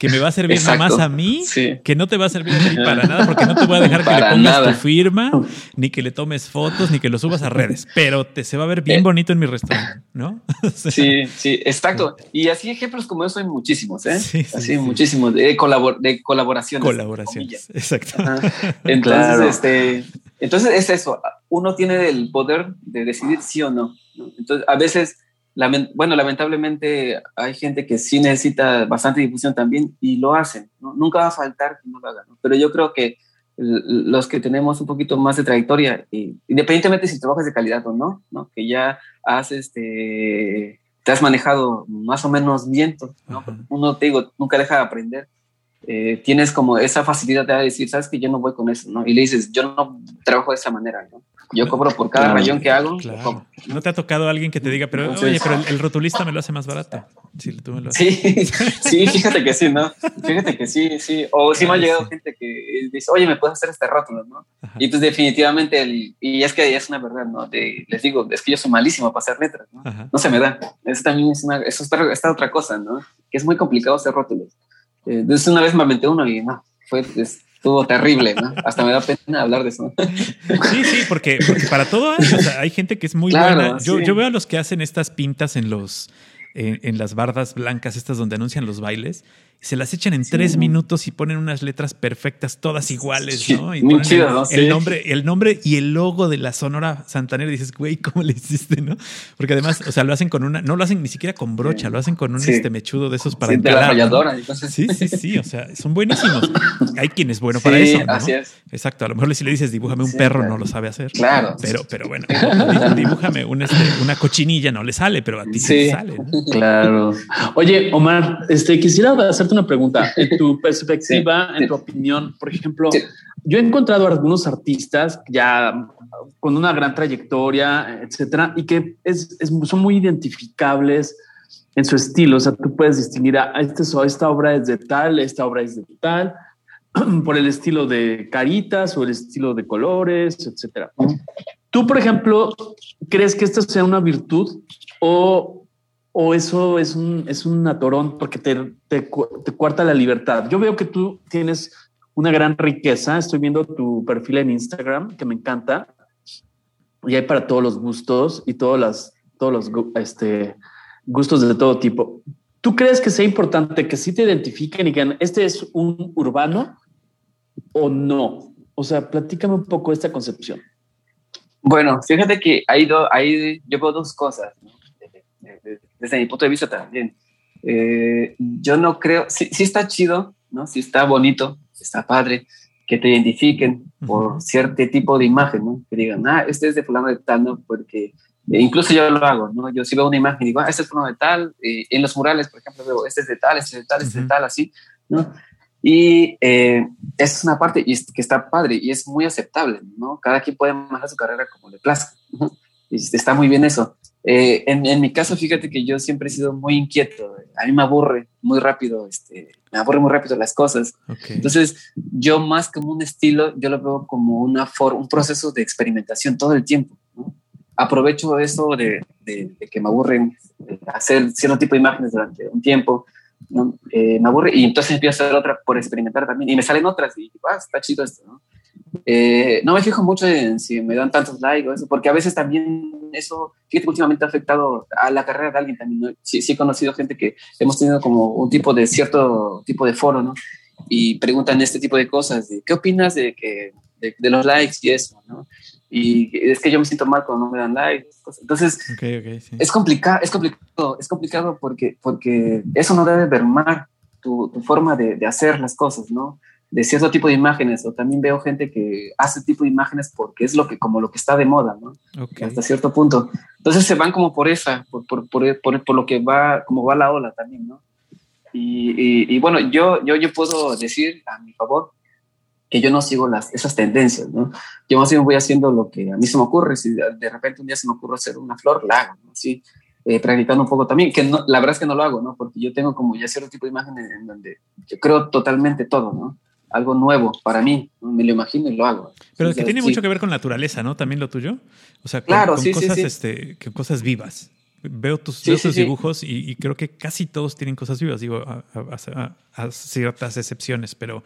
que me va a servir nada más a mí, que no te va a servir a ti para nada, porque no te voy a dejar que le pongas tu firma, ni que le tomes fotos, ni que lo subas a redes, pero te se va a ver bien eh. bonito en mi restaurante, ¿no? sí, sí, exacto. Y así ejemplos como eso hay muchísimos, ¿eh? Sí, así muchísimos de, colabor de colaboraciones. Colaboraciones, exacto. Entonces, este, entonces es eso, uno tiene el poder de decidir sí o no. Entonces, a veces bueno, lamentablemente hay gente que sí necesita bastante difusión también y lo hacen. Nunca va a faltar que no lo hagan. Pero yo creo que los que tenemos un poquito más de trayectoria, independientemente si trabajas de calidad o no, ¿no? que ya has, este, te has manejado más o menos bien, ¿no? uno te digo, nunca deja de aprender. Eh, tienes como esa facilidad de decir, sabes que yo no voy con eso, ¿no? Y le dices, yo no trabajo de esa manera, ¿no? Yo cobro por cada rayón que hago. No te ha tocado alguien que te diga, pero oye, pero el, rotulista me lo hace más barato. Sí, tú me lo sí, sí, fíjate que sí, ¿no? Fíjate que sí, sí. O sí me ha llegado gente que dice, oye, ¿me puedes hacer este rótulo, no? Y pues definitivamente, el, y es que es una verdad, ¿no? les digo, es que yo soy malísimo para hacer letras, ¿no? No se me da. Eso también es una, eso está, está otra cosa, ¿no? Que es muy complicado hacer rótulos. Eh, entonces una vez me aventé uno y no, fue, estuvo terrible, ¿no? Hasta me da pena hablar de eso. Sí, sí, porque, para todo hay gente que es muy buena. Yo, yo veo a los que hacen estas pintas en los en, en, las bardas blancas, estas donde anuncian los bailes, se las echan en tres minutos y ponen unas letras perfectas, todas iguales, ¿no? Y muy chido, ¿no? El, nombre, el nombre y el logo de la Sonora Santanera. Y dices, güey, ¿cómo le hiciste, no? Porque además, o sea, lo hacen con una, no lo hacen ni siquiera con brocha, lo hacen con un este mechudo de esos para de la Sí, sí, sí, o sea, son buenísimos. Hay quien es bueno para eso, ¿no? así es. Exacto, a lo mejor si le dices, dibújame un perro, no lo sabe hacer. Claro. Pero, pero bueno, dibújame este, una cochinilla, no le sale, pero a ti sí, le sale. Claro. Oye, Omar, este, quisiera hacer una pregunta. En tu perspectiva, en tu opinión, por ejemplo, yo he encontrado algunos artistas ya con una gran trayectoria, etcétera, y que es, son muy identificables en su estilo. O sea, tú puedes distinguir a este, esta obra es de tal, esta obra es de tal, por el estilo de caritas o el estilo de colores, etcétera. Tú, por ejemplo, ¿crees que esta sea una virtud o o eso es un, es un atorón porque te, te, te, cuarta la libertad. Yo veo que tú tienes una gran riqueza. Estoy viendo tu perfil en Instagram, que me encanta. Y hay para todos los gustos y todos, las, todos los este, gustos de todo tipo. ¿Tú crees que sea importante que sí te identifiquen y que este es un urbano o no? O sea, platícame un poco esta concepción. Bueno, fíjate que hay, do, hay yo veo dos cosas. Desde mi punto de vista también. Eh, yo no creo, sí, sí, está chido, ¿no? Sí está bonito, está padre que te identifiquen por cierto tipo de imagen, ¿no? Que digan, ah, este es de fulano de tal, ¿no? Porque eh, incluso yo lo hago, ¿no? Yo si veo una imagen y digo, ah, este es fulano de tal, eh, en los murales, por ejemplo, veo, este es de tal, este es de tal, este es de tal, así, ¿no? Y eh, esa es una parte y que está padre y es muy aceptable, ¿no? Cada quien puede manejar su carrera como le plazca. Y está muy bien eso. Eh, en, en, mi caso, fíjate que yo siempre he sido muy inquieto. A mí me aburre muy rápido, este, me aburre muy rápido las cosas. Entonces, yo más como un estilo, yo lo veo como una un proceso de experimentación todo el tiempo. ¿no? Aprovecho eso de, de, que me aburren hacer cierto tipo de imágenes durante un tiempo. ¿no? Eh, me aburre y entonces empiezo a hacer otra por experimentar también y me salen otras y ah, está chido esto, ¿no? Eh, no me fijo mucho en si me dan tantos likes o eso, porque a veces también eso, fíjate, últimamente ha afectado a la carrera de alguien también. Sí, sí, he conocido gente que hemos tenido como un tipo de cierto tipo de foro, ¿no? Y preguntan este tipo de cosas, de, ¿qué opinas de, que, de, los likes y eso, ¿no? Y es que yo me siento mal cuando no me dan likes. Entonces, es, complicado, es complicado, es complicado porque, porque eso no debe mermar tu, tu forma de, de hacer las cosas, ¿no? De cierto tipo de imágenes, o también veo gente que hace tipo de imágenes porque es lo que, como lo que está de moda, ¿no? Hasta cierto punto. Entonces se van como por esa, por, por, por, por, lo que va, como va la ola también, ¿no? Y, y, bueno, yo, yo, yo puedo decir a mi favor que yo no sigo las, esas tendencias, ¿no? Yo más bien voy haciendo lo que a mí se me ocurre. Si de repente un día se me ocurre hacer una flor, la hago, ¿no? Sí, eh, practicando un poco también, que no, la verdad es que no lo hago, ¿no? Porque yo tengo como ya cierto tipo de imágenes en donde yo creo totalmente todo, ¿no? Algo nuevo para mí, me lo imagino y lo hago. Pero que tiene mucho que ver con naturaleza, ¿no? También lo tuyo. O sea, con, claro, cosas, Este, cosas vivas. Veo tus, dibujos y, creo que casi todos tienen cosas vivas, digo, a, ciertas excepciones, pero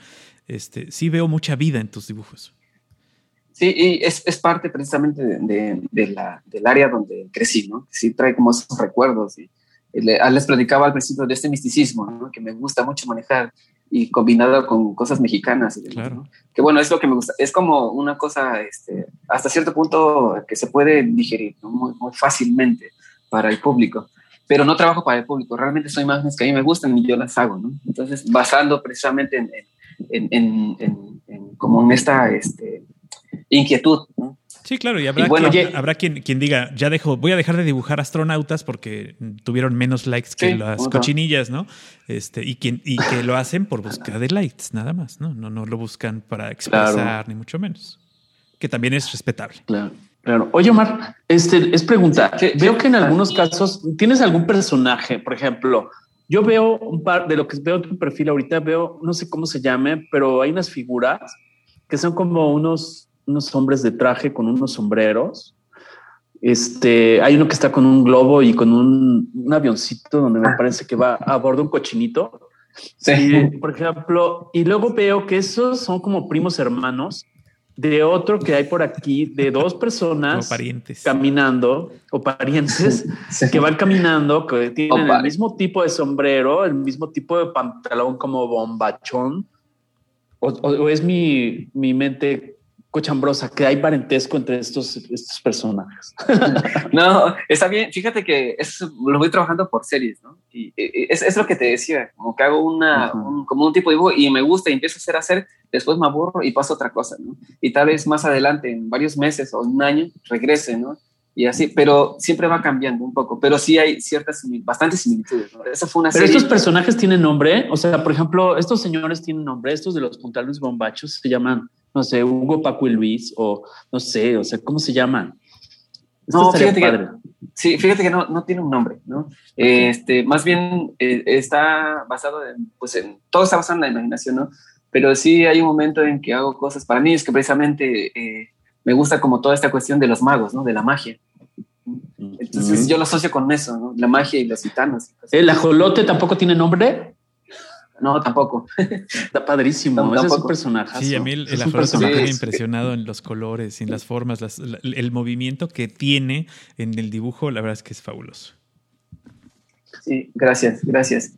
este, sí veo mucha vida en tus dibujos. Sí, y es, es parte precisamente de, de, la, del área donde crecí, ¿no? Sí trae como esos recuerdos. Y, les platicaba al principio de este misticismo, ¿no? que me gusta mucho manejar y combinado con cosas mexicanas. Claro. Que bueno, es lo que me gusta. Es como una cosa este, hasta cierto punto que se puede digerir muy, muy, fácilmente para el público. Pero no trabajo para el público, realmente son imágenes que a mí me gustan y yo las hago. ¿no? Entonces, basando precisamente en, en, en, en como en esta este, inquietud. ¿no? Sí, claro, y habrá, quien, habrá quien, quien, diga, ya dejo, voy a dejar de dibujar astronautas porque tuvieron menos likes que las cochinillas, ¿no? Este, y quien, y que lo hacen por buscar de likes, nada más, ¿no? No, no lo buscan para expresar, ni mucho menos. Que también es respetable. Claro. Claro. Oye, Omar, este, es pregunta. Veo que en algunos casos tienes algún personaje, por ejemplo, yo veo un par de lo que veo en tu perfil ahorita, veo, no sé cómo se llame, pero hay unas figuras que son como unos unos hombres de traje con unos sombreros. Este, hay uno que está con un globo y con un, un avioncito donde me parece que va a bordo un cochinito. Sí. por ejemplo, y luego veo que esos son como primos hermanos de otro que hay por aquí, de dos personas parientes. caminando o parientes que van caminando, que tienen el mismo tipo de sombrero, el mismo tipo de pantalón como bombachón. O, o es mi, mi mente cochambrosa, que hay parentesco entre estos, estos personajes. no, está bien. Fíjate que eso lo voy trabajando por series, ¿no? Y, es, es, lo que te decía, como que hago una, un, como un tipo de dibujo y me gusta y empiezo a hacer, a hacer, después me aburro y paso otra cosa, ¿no? Y tal vez más adelante, en varios meses o un año, regrese, ¿no? Y así, pero siempre va cambiando un poco, pero sí hay ciertas, bastantes similitudes, ¿no? Esa fue una Pero estos personajes tienen nombre, o sea, por ejemplo, estos señores tienen nombre, estos de los puntales bombachos se llaman no sé, Hugo, Paco y Luis, o no sé, o sea, ¿cómo se llaman? no, fíjate que, sí, fíjate que no, no tiene un nombre, ¿no? Este, más bien eh, está basado en, pues en, todo está basado en la imaginación, ¿no? Pero sí hay un momento en que hago cosas para mí, es que precisamente eh, me gusta como toda esta cuestión de los magos, ¿no? De la magia. Entonces yo lo asocio con eso, ¿no? La magia y los gitanos. ¿El ajolote tampoco tiene nombre? No, tampoco. Está padrísimo. Ese es un personaje. Sí, a mí el, el me ha impresionado en los colores, en las formas, el movimiento que tiene en el dibujo, la verdad es que es fabuloso. Sí, gracias, gracias.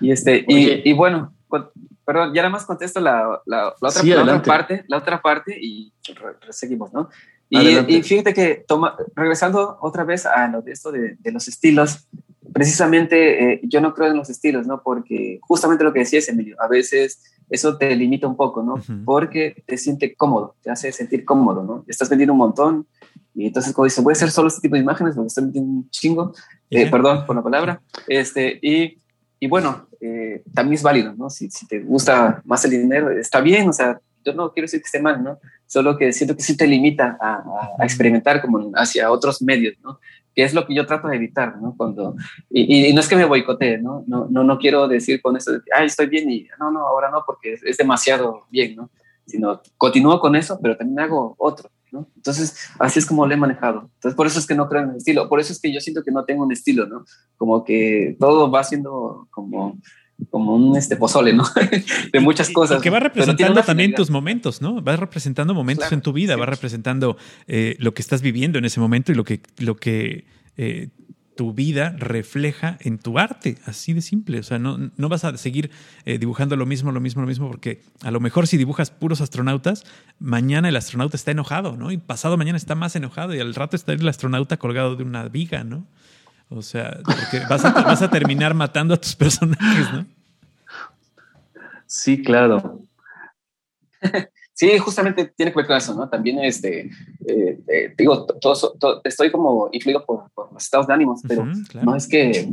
Y este, y, bueno, perdón, ya nada más contesto la, la, otra, parte, la otra parte y seguimos, ¿no? Y, fíjate que toma, regresando otra vez a lo de esto de, de los estilos, precisamente eh, yo no creo en los estilos, ¿no? Porque justamente lo que decías, Emilio, a veces eso te limita un poco, ¿no? Porque te siente cómodo, te hace sentir cómodo, ¿no? Estás vendiendo un montón y entonces como dices, voy a hacer solo este tipo de imágenes porque estoy vendiendo un chingo, eh, perdón por la palabra, este, y, y bueno, eh, también es válido, ¿no? Si, si, te gusta más el dinero, está bien, o sea, yo no quiero decir que esté mal, ¿no? Solo que siento que sí te limita a, a experimentar como hacia otros medios, ¿no? Que es lo que yo trato de evitar, ¿no? Cuando, y, no es que me boicotee, ¿no? No, no, no quiero decir con eso, ay, estoy bien y no, no, ahora no, porque es, demasiado bien, ¿no? Sino continúo con eso, pero también hago otro, ¿no? Entonces, así es como lo he manejado. Entonces, por eso es que no creo en el estilo, por eso es que yo siento que no tengo un estilo, ¿no? Como que todo va siendo como como un este pozole, ¿no? de muchas cosas. que va representando también tus momentos, ¿no? Va representando momentos en tu vida, va representando eh, lo que estás viviendo en ese momento y lo que, lo que eh, tu vida refleja en tu arte, así de simple. O sea, no, no vas a seguir eh, dibujando lo mismo, lo mismo, lo mismo, porque a lo mejor si dibujas puros astronautas, mañana el astronauta está enojado, ¿no? Y pasado mañana está más enojado y al rato está el astronauta colgado de una viga, ¿no? O sea, porque vas a, vas a terminar matando a tus personajes, ¿no? Sí, claro. Sí, justamente tiene que ver con eso, ¿no? También, este, eh, eh, digo, todo, estoy como influido por, los estados de ánimos, pero no es que,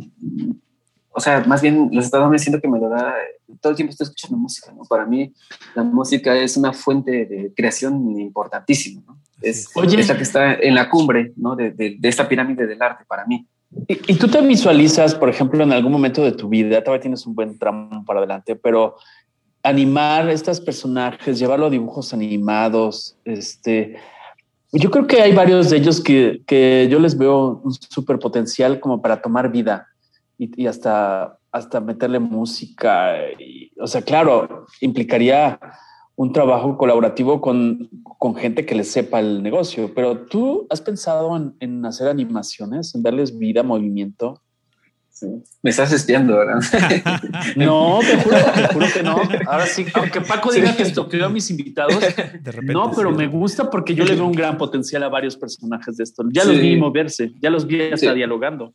o sea, más bien los estados me siento que me lo da, todo el tiempo estoy escuchando música, ¿no? Para mí la música es una fuente de creación importantísima, ¿no? Es, Oye, la que está en la cumbre, ¿no? De, de, de esta pirámide del arte para mí. ¿Y, tú te visualizas, por ejemplo, en algún momento de tu vida, todavía tienes un buen tramo para adelante, pero animar estos personajes, llevarlo a dibujos animados, este, yo creo que hay varios de ellos que, que yo les veo un súper potencial como para tomar vida y, y, hasta, hasta meterle música. Y, o sea, claro, implicaría un trabajo colaborativo con, con, gente que les sepa el negocio. Pero tú has pensado en, en hacer animaciones, en darles vida, movimiento. Sí. Me estás espiando, ¿verdad? no, te juro, te juro que no. Ahora sí, aunque Paco diga que estoqueo a mis invitados, no, pero me gusta porque yo le veo un gran potencial a varios personajes de esto. Ya los vi moverse, ya los vi hasta dialogando.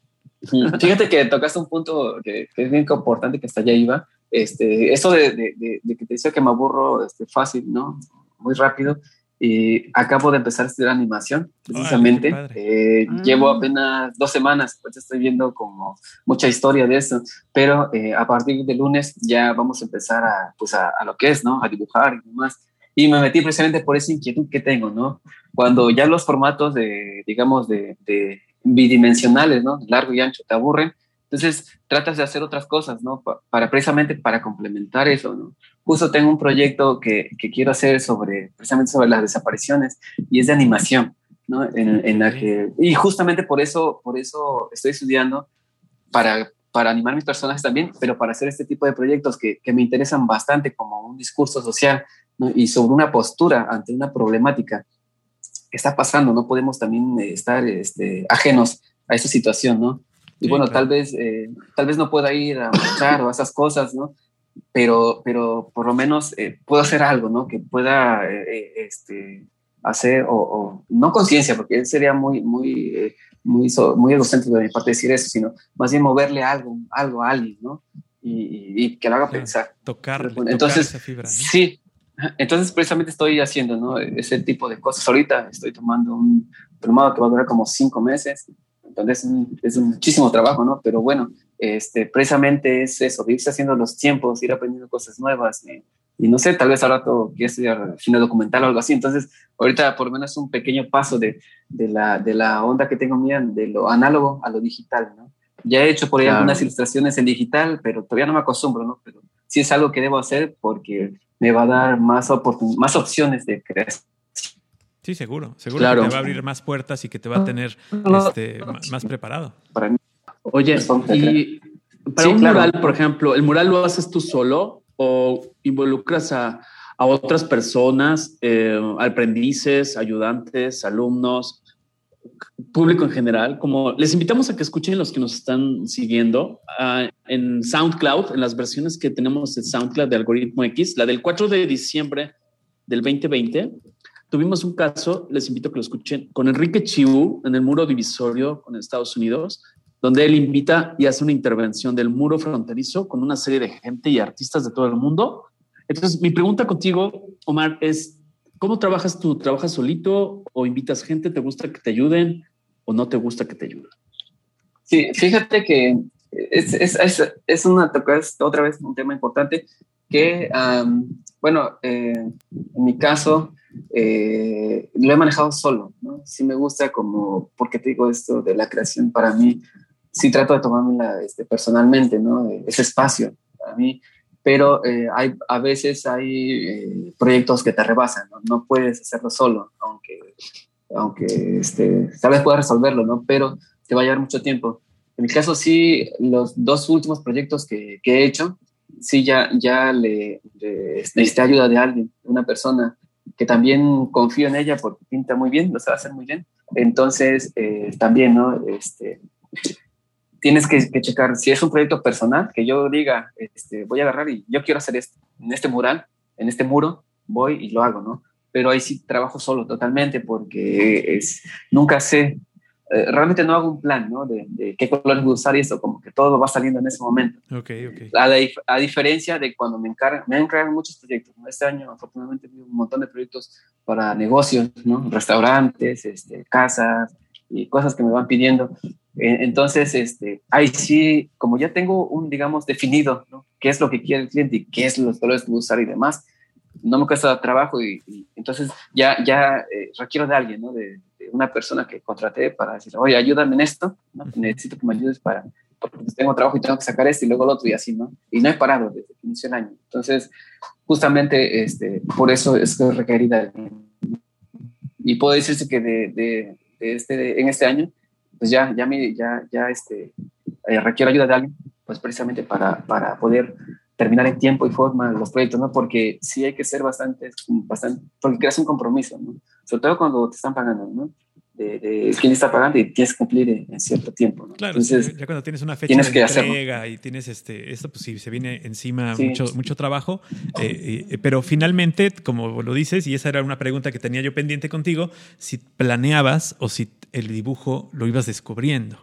Fíjate que tocaste un punto que, que, es bien importante que hasta allá iba, este, eso de, de, de, que te decía que me aburro este, fácil, ¿no? Muy rápido. Y acabo de empezar a estudiar animación, precisamente. eh, ah. Llevo apenas dos semanas, pues estoy viendo como mucha historia de eso, pero eh, a partir de lunes ya vamos a empezar a, pues a, a, lo que es, ¿no? A dibujar y demás. Y me metí precisamente por esa inquietud que tengo, ¿no? Cuando ya los formatos de, digamos, de, de bidimensionales, ¿no? Largo y ancho te aburren, entonces, tratas de hacer otras cosas, ¿no? Para precisamente para complementar eso, ¿no? Justo tengo un proyecto que, que quiero hacer sobre, precisamente sobre las desapariciones y es de animación, ¿no? En, en, la que, y justamente por eso, por eso estoy estudiando para, para animar mis personajes también, pero para hacer este tipo de proyectos que, que me interesan bastante como un discurso social, ¿no? Y sobre una postura ante una problemática que está pasando, no podemos también estar este, ajenos a esa situación, ¿no? Y bueno, tal vez eh, tal vez no pueda ir a marchar o a esas cosas, ¿no? Pero, pero por lo menos eh, puedo hacer algo, ¿no? Que pueda eh, este, hacer, o, o no conciencia, porque sería muy, muy, muy, muy egocéntrico de mi parte decir eso, sino más bien moverle algo, algo a alguien, ¿no? Y, y, que lo haga pensar. Tocar, entonces, esa fibra, Sí, entonces precisamente estoy haciendo, ¿no? Ese tipo de cosas. Ahorita estoy tomando un diplomado que va a durar como cinco meses entonces es, muchísimo trabajo, ¿no? Pero bueno, este, precisamente es eso, irse haciendo los tiempos, ir aprendiendo cosas nuevas. Eh, y no sé, tal vez ahora rato quiero estudiar cine documental o algo así. Entonces, ahorita por lo menos un pequeño paso de, de, la, de la onda que tengo mía, de lo análogo a lo digital, ¿no? Ya he hecho por ahí algunas ilustraciones en digital, pero todavía no me acostumbro, ¿no? Pero sí es algo que debo hacer porque me va a dar más, más opciones de creación Sí, seguro. Seguro que te va a abrir más puertas y que te va a tener este, más preparado. Oye, y para un mural, por ejemplo, ¿el mural lo haces tú solo o involucras a, a otras personas, eh, aprendices, ayudantes, alumnos, público en general? Como les invitamos a que escuchen los que nos están siguiendo uh, en SoundCloud, en las versiones que tenemos en SoundCloud de Algoritmo X, la del 4 de diciembre del 2020 Tuvimos un caso, les invito a que lo escuchen, con Enrique Chiu en el muro divisorio con Estados Unidos. donde él invita y hace una intervención del muro fronterizo con una serie de gente y artistas de todo el mundo. Entonces, mi pregunta contigo, Omar, es, ¿cómo trabajas tú? ¿Trabajas solito o invitas gente? ¿Te gusta que te ayuden o no te gusta que te ayuden? Sí, fíjate que es, es, es, una, otra vez un tema importante que, bueno, eh, en mi caso, eh, lo he manejado solo, ¿no? Sí me gusta como, porque te digo esto de la creación para mí, sí trato de tomármela este, personalmente, ¿no? Ese espacio para mí, pero eh, hay, a veces hay proyectos que te rebasan, ¿no? No puedes hacerlo solo, aunque, aunque este, tal vez puedas resolverlo, ¿no? Pero te va a llevar mucho tiempo. En mi caso, sí, los dos últimos proyectos que, que he hecho, sí, ya, ya le, necesité ayuda de alguien, una persona que también confío en ella porque pinta muy bien, lo sabe hacer muy bien. Entonces, eh, también, ¿no? Este, tienes que, checar si es un proyecto personal, que yo diga, este, voy a agarrar y yo quiero hacer esto, en este mural, en este muro, voy y lo hago, ¿no? Pero ahí sí trabajo solo totalmente porque es, nunca sé eh, realmente no hago un plan, ¿no? De, de, qué colores voy a usar y eso, como que todo va saliendo en ese momento. Ok, ok. A, a diferencia de cuando me encargan, me han encargado muchos proyectos, ¿no? Este año, afortunadamente, he un montón de proyectos para negocios, ¿no? Restaurantes, este, casas y cosas que me van pidiendo. Eh, entonces, este, ahí sí, como ya tengo un, digamos, definido, ¿no? ¿Qué es lo que quiere el cliente y qué es los colores que voy a usar y demás? No me cuesta trabajo y, entonces ya, ya eh, requiero de alguien, ¿no? De, una persona que contraté para decir, oye, ayúdame en esto, necesito que me ayudes para, porque tengo trabajo y tengo que sacar esto y luego lo otro y así, ¿no? Y no he parado desde que inició el año. Entonces, justamente este, por eso es requerida. Y puedo decirse que de, de, este, en este año, pues ya, ya, me, ya, ya este, eh, requiero ayuda de alguien, pues precisamente para, para poder terminar en tiempo y forma los proyectos, ¿no? Porque sí hay que ser bastante, bastante porque creas un compromiso, ¿no? Sobre todo cuando te están pagando, ¿no? De, de, quién está pagando y tienes que cumplir en, cierto tiempo, ¿no? Claro, Entonces, ya cuando tienes una fecha tienes de que entrega y tienes este, esto, pues sí, se viene encima mucho, mucho trabajo, eh, eh, pero finalmente, como lo dices, y esa era una pregunta que tenía yo pendiente contigo, si planeabas o si el dibujo lo ibas descubriendo.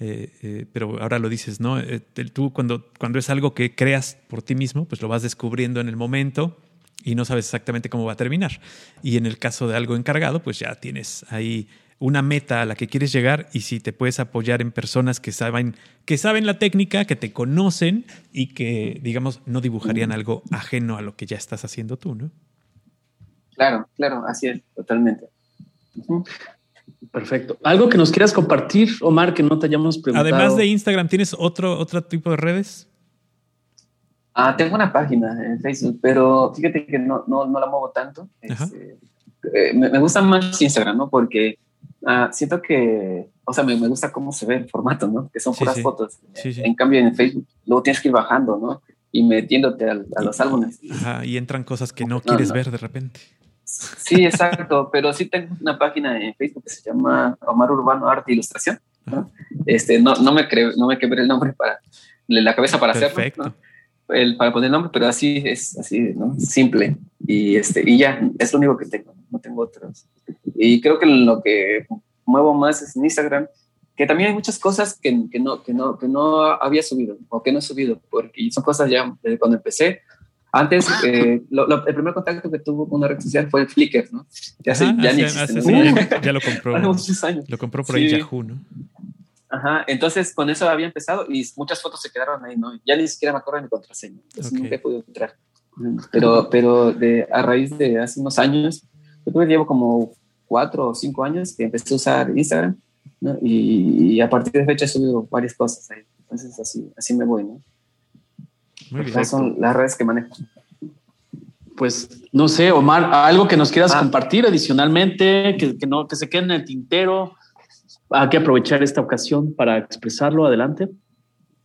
Eh, eh, pero ahora lo dices, ¿no? Eh, tú cuando, cuando es algo que creas por ti mismo, pues lo vas descubriendo en el momento y no sabes exactamente cómo va a terminar. Y en el caso de algo encargado, pues ya tienes ahí una meta a la que quieres llegar y si te puedes apoyar en personas que saben, que saben la técnica, que te conocen y que, digamos, no dibujarían algo ajeno a lo que ya estás haciendo tú, ¿no? Claro, claro, así es, totalmente. Perfecto. ¿Algo que nos quieras compartir, Omar, que no te hayamos preguntado? Además de Instagram, ¿tienes otro, otro tipo de redes? Ah, tengo una página en Facebook, pero fíjate que no, no, no la muevo tanto. Este, eh, me, gusta más Instagram, ¿no? Porque ah, siento que, o sea, me, me, gusta cómo se ve el formato, ¿no? Que son puras fotos. en cambio, en Facebook, luego tienes que ir bajando, ¿no? Y metiéndote a, los álbumes. Ajá, y entran cosas que no, quieres ver de repente. Sí, exacto, pero sí tengo una página en Facebook que se llama Omar Urbano Arte e Ilustración. ¿no? Este, no, no, me creo, no me quebré el nombre para la cabeza para hacerlo, el, para poner el nombre, pero así es así, ¿no? Simple y este y ya es lo único que tengo, no tengo otros. Y creo que lo que muevo más es en Instagram, que también hay muchas cosas que, que no que no que no había subido o que no he subido porque son cosas ya desde cuando empecé antes, ah. eh, el primer contacto que tuvo con una red social fue Flickr, ¿no? Ya, ya, ni existe, ya, lo compró. muchos años. Lo compró por ahí Yahoo, ¿no? Ajá, entonces con eso había empezado y muchas fotos se quedaron ahí, ¿no? Ya ni siquiera me acuerdo mi contraseña, entonces nunca he podido entrar. Pero, pero de, a raíz de hace unos años, yo creo que llevo como cuatro o cinco años que empecé a usar Instagram, ¿no? Y, y a partir de fecha he subido varias cosas ahí. Entonces así, así me voy, ¿no? son las redes que manejo. Pues no sé, Omar, algo que nos quieras ah. compartir adicionalmente, que, no, que se quede en el tintero. Hay que aprovechar esta ocasión para expresarlo. Adelante.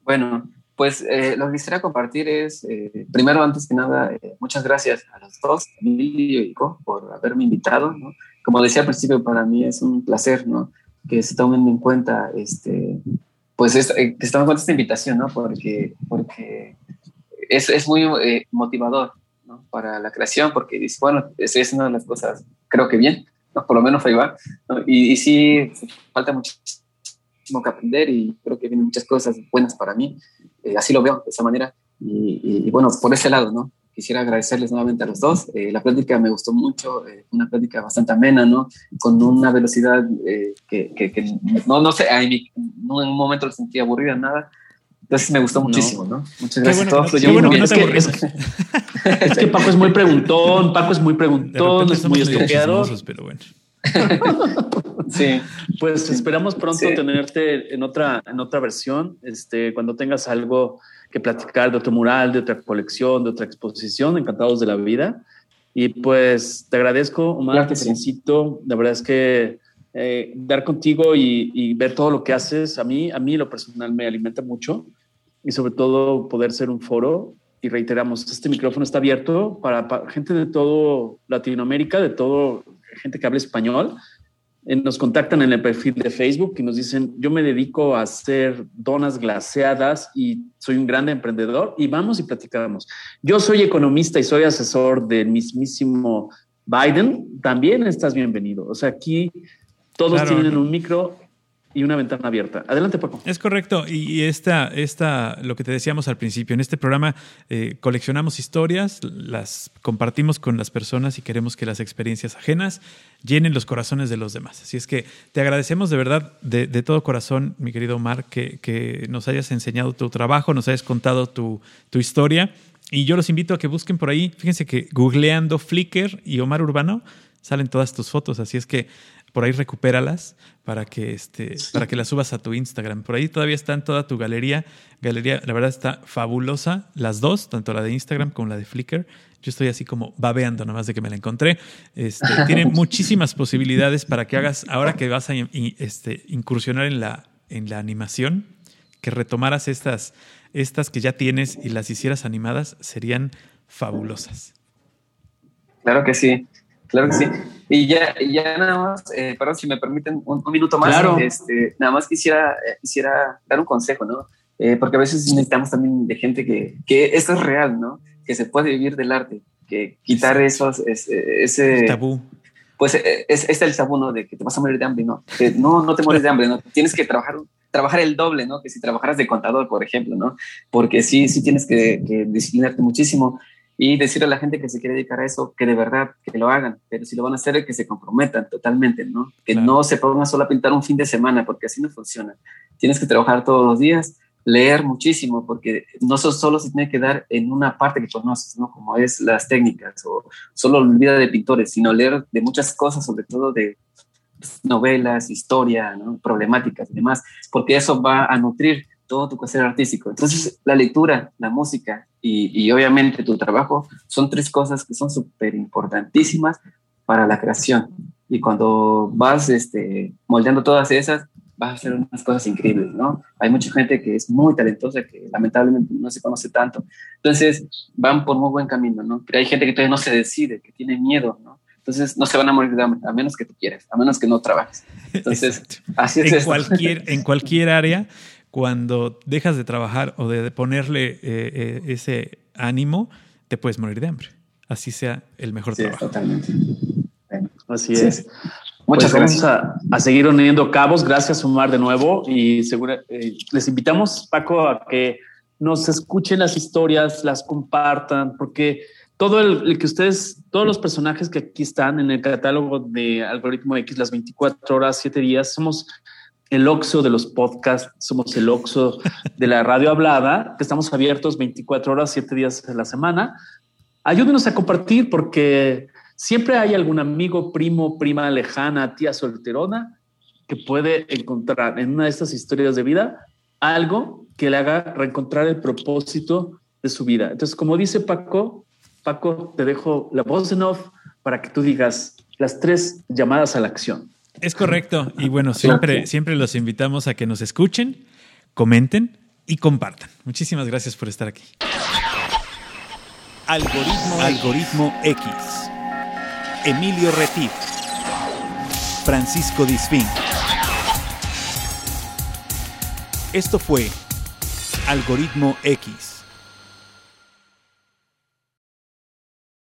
Bueno, pues eh, lo que quisiera compartir es, eh, primero, antes que nada, eh, muchas gracias a los dos, Emilio y Co, por haberme invitado. Como decía al principio, para mí es un placer ¿no? que se tomen en cuenta, este, pues, que se tomen en cuenta esta invitación, ¿no? porque, porque es, es muy motivador ¿no? para la creación porque dice, bueno, estoy haciendo las cosas, creo que bien, ¿no? por lo menos ahí va. Y, y, sí, falta muchísimo muchísimo que aprender y creo que vienen muchas cosas buenas para mí. Eh, así lo veo, de esa manera. Y, bueno, por ese lado, ¿no? Quisiera agradecerles nuevamente a los dos. Eh, la plática me gustó mucho, una plática bastante amena, ¿no? Con una velocidad que, que, no, no sé, no en un momento lo sentí aburrida, nada. Entonces me gustó muchísimo, ¿no? Muchas gracias a todos. es, que, Paco es muy preguntón, Paco es muy preguntón, es muy estudiado. Pero bueno. sí. Pues esperamos pronto tenerte en otra, en otra versión. Este, cuando tengas algo que platicar de otro mural, de otra colección, de otra exposición, encantados de la vida. Y pues te agradezco, Omar, te felicito. La verdad es que eh, dar contigo y, ver todo lo que haces, a mí, a mí lo personal me alimenta mucho y sobre todo poder ser un foro. Y reiteramos, este micrófono está abierto para, para gente de todo Latinoamérica, de todo gente que habla español, nos contactan en el perfil de Facebook y nos dicen, yo me dedico a hacer donas glaseadas y soy un gran emprendedor y vamos y platicamos. Yo soy economista y soy asesor del mismísimo Biden, también estás bienvenido. O sea, aquí todos tienen un micro y una ventana abierta. Adelante, Paco. Es correcto. Y esta, esta, lo que te decíamos al principio, en este programa eh, coleccionamos historias, las compartimos con las personas y queremos que las experiencias ajenas llenen los corazones de los demás. Así es que te agradecemos de verdad, de, todo corazón, mi querido Omar, que, nos hayas enseñado tu trabajo, nos hayas contado tu, tu historia. Y yo los invito a que busquen por ahí, fíjense que googleando Flickr y Omar Urbano salen todas tus fotos. Así es que por ahí recupéralas para que, este, para que las subas a tu Instagram. Por ahí todavía está en toda tu galería. Galería, la verdad está fabulosa, las dos, tanto la de Instagram como la de Flickr. Yo estoy así como babeando nomás de que me la encontré. Este, tiene muchísimas posibilidades para que hagas, ahora que vas a este, incursionar en la, en la animación, que retomaras estas, estas que ya tienes y las hicieras animadas, serían fabulosas. Claro que sí. Claro que sí. Y ya, ya nada más, eh, perdón, si me permiten un, minuto más, este, nada más quisiera, eh, quisiera dar un consejo, ¿no? Eh, porque a veces necesitamos también de gente que, que esto es real, ¿no? Que se puede vivir del arte, que quitar esos, ese, ese tabú. Pues es, es, el tabú, ¿no? De que te vas a morir de hambre, ¿no? no, no te mueres de hambre, ¿no? Tienes que trabajar trabajar el doble, ¿no? Que si trabajaras de contador, por ejemplo, ¿no? Porque sí, sí tienes que, que disciplinarte muchísimo y decirle a la gente que se quiere dedicar a eso que de verdad que lo hagan, pero si lo van a hacer que se comprometan totalmente, ¿no? Que no se pongan solo a pintar un fin de semana porque así no funciona. Tienes que trabajar todos los días, leer muchísimo porque no solo se tiene que dar en una parte que conoces, ¿no? Como es las técnicas o solo la vida de pintores, sino leer de muchas cosas, sobre todo de novelas, historia, ¿no? problemáticas y demás, porque eso va a nutrir todo tu quehacer artístico. Entonces, la lectura, la música y, obviamente tu trabajo son tres cosas que son súper importantísimas para la creación. Y cuando vas este, moldeando todas esas, vas a hacer unas cosas increíbles, ¿no? Hay mucha gente que es muy talentosa que lamentablemente no se conoce tanto. Entonces, van por muy buen camino, ¿no? Pero hay gente que todavía no se decide, que tiene miedo, ¿no? Entonces, no se van a morir de hambre, a menos que tú quieras, a menos que no trabajes. Entonces, así es. En, cualquier, en cualquier área cuando dejas de trabajar o de ponerle eh, eh, ese ánimo, te puedes morir de hambre. Así sea el mejor sí, trabajo. Totalmente. Así es. Muchas pues gracias. Vamos a, seguir uniendo cabos. Gracias, Omar, de nuevo. Y eh, les invitamos, Paco, a que nos escuchen las historias, las compartan, porque todo el, que ustedes, todos los personajes que aquí están en el catálogo de Algoritmo X, las 24 horas, 7 días, somos el Oxo de los podcasts, somos el Oxo de la radio hablada, que estamos abiertos 24 horas, 7 días a la semana. Ayúdenos a compartir porque siempre hay algún amigo, primo, prima lejana, tía solterona que puede encontrar en una de estas historias de vida algo que le haga reencontrar el propósito de su vida. Entonces, como dice Paco, Paco, te dejo la voz en off para que tú digas las tres llamadas a la acción. Es correcto. Y bueno, siempre, siempre los invitamos a que nos escuchen, comenten y compartan. Muchísimas gracias por estar aquí. Algoritmo, Algoritmo X. Emilio Retif. Francisco Disfín. Esto fue Algoritmo X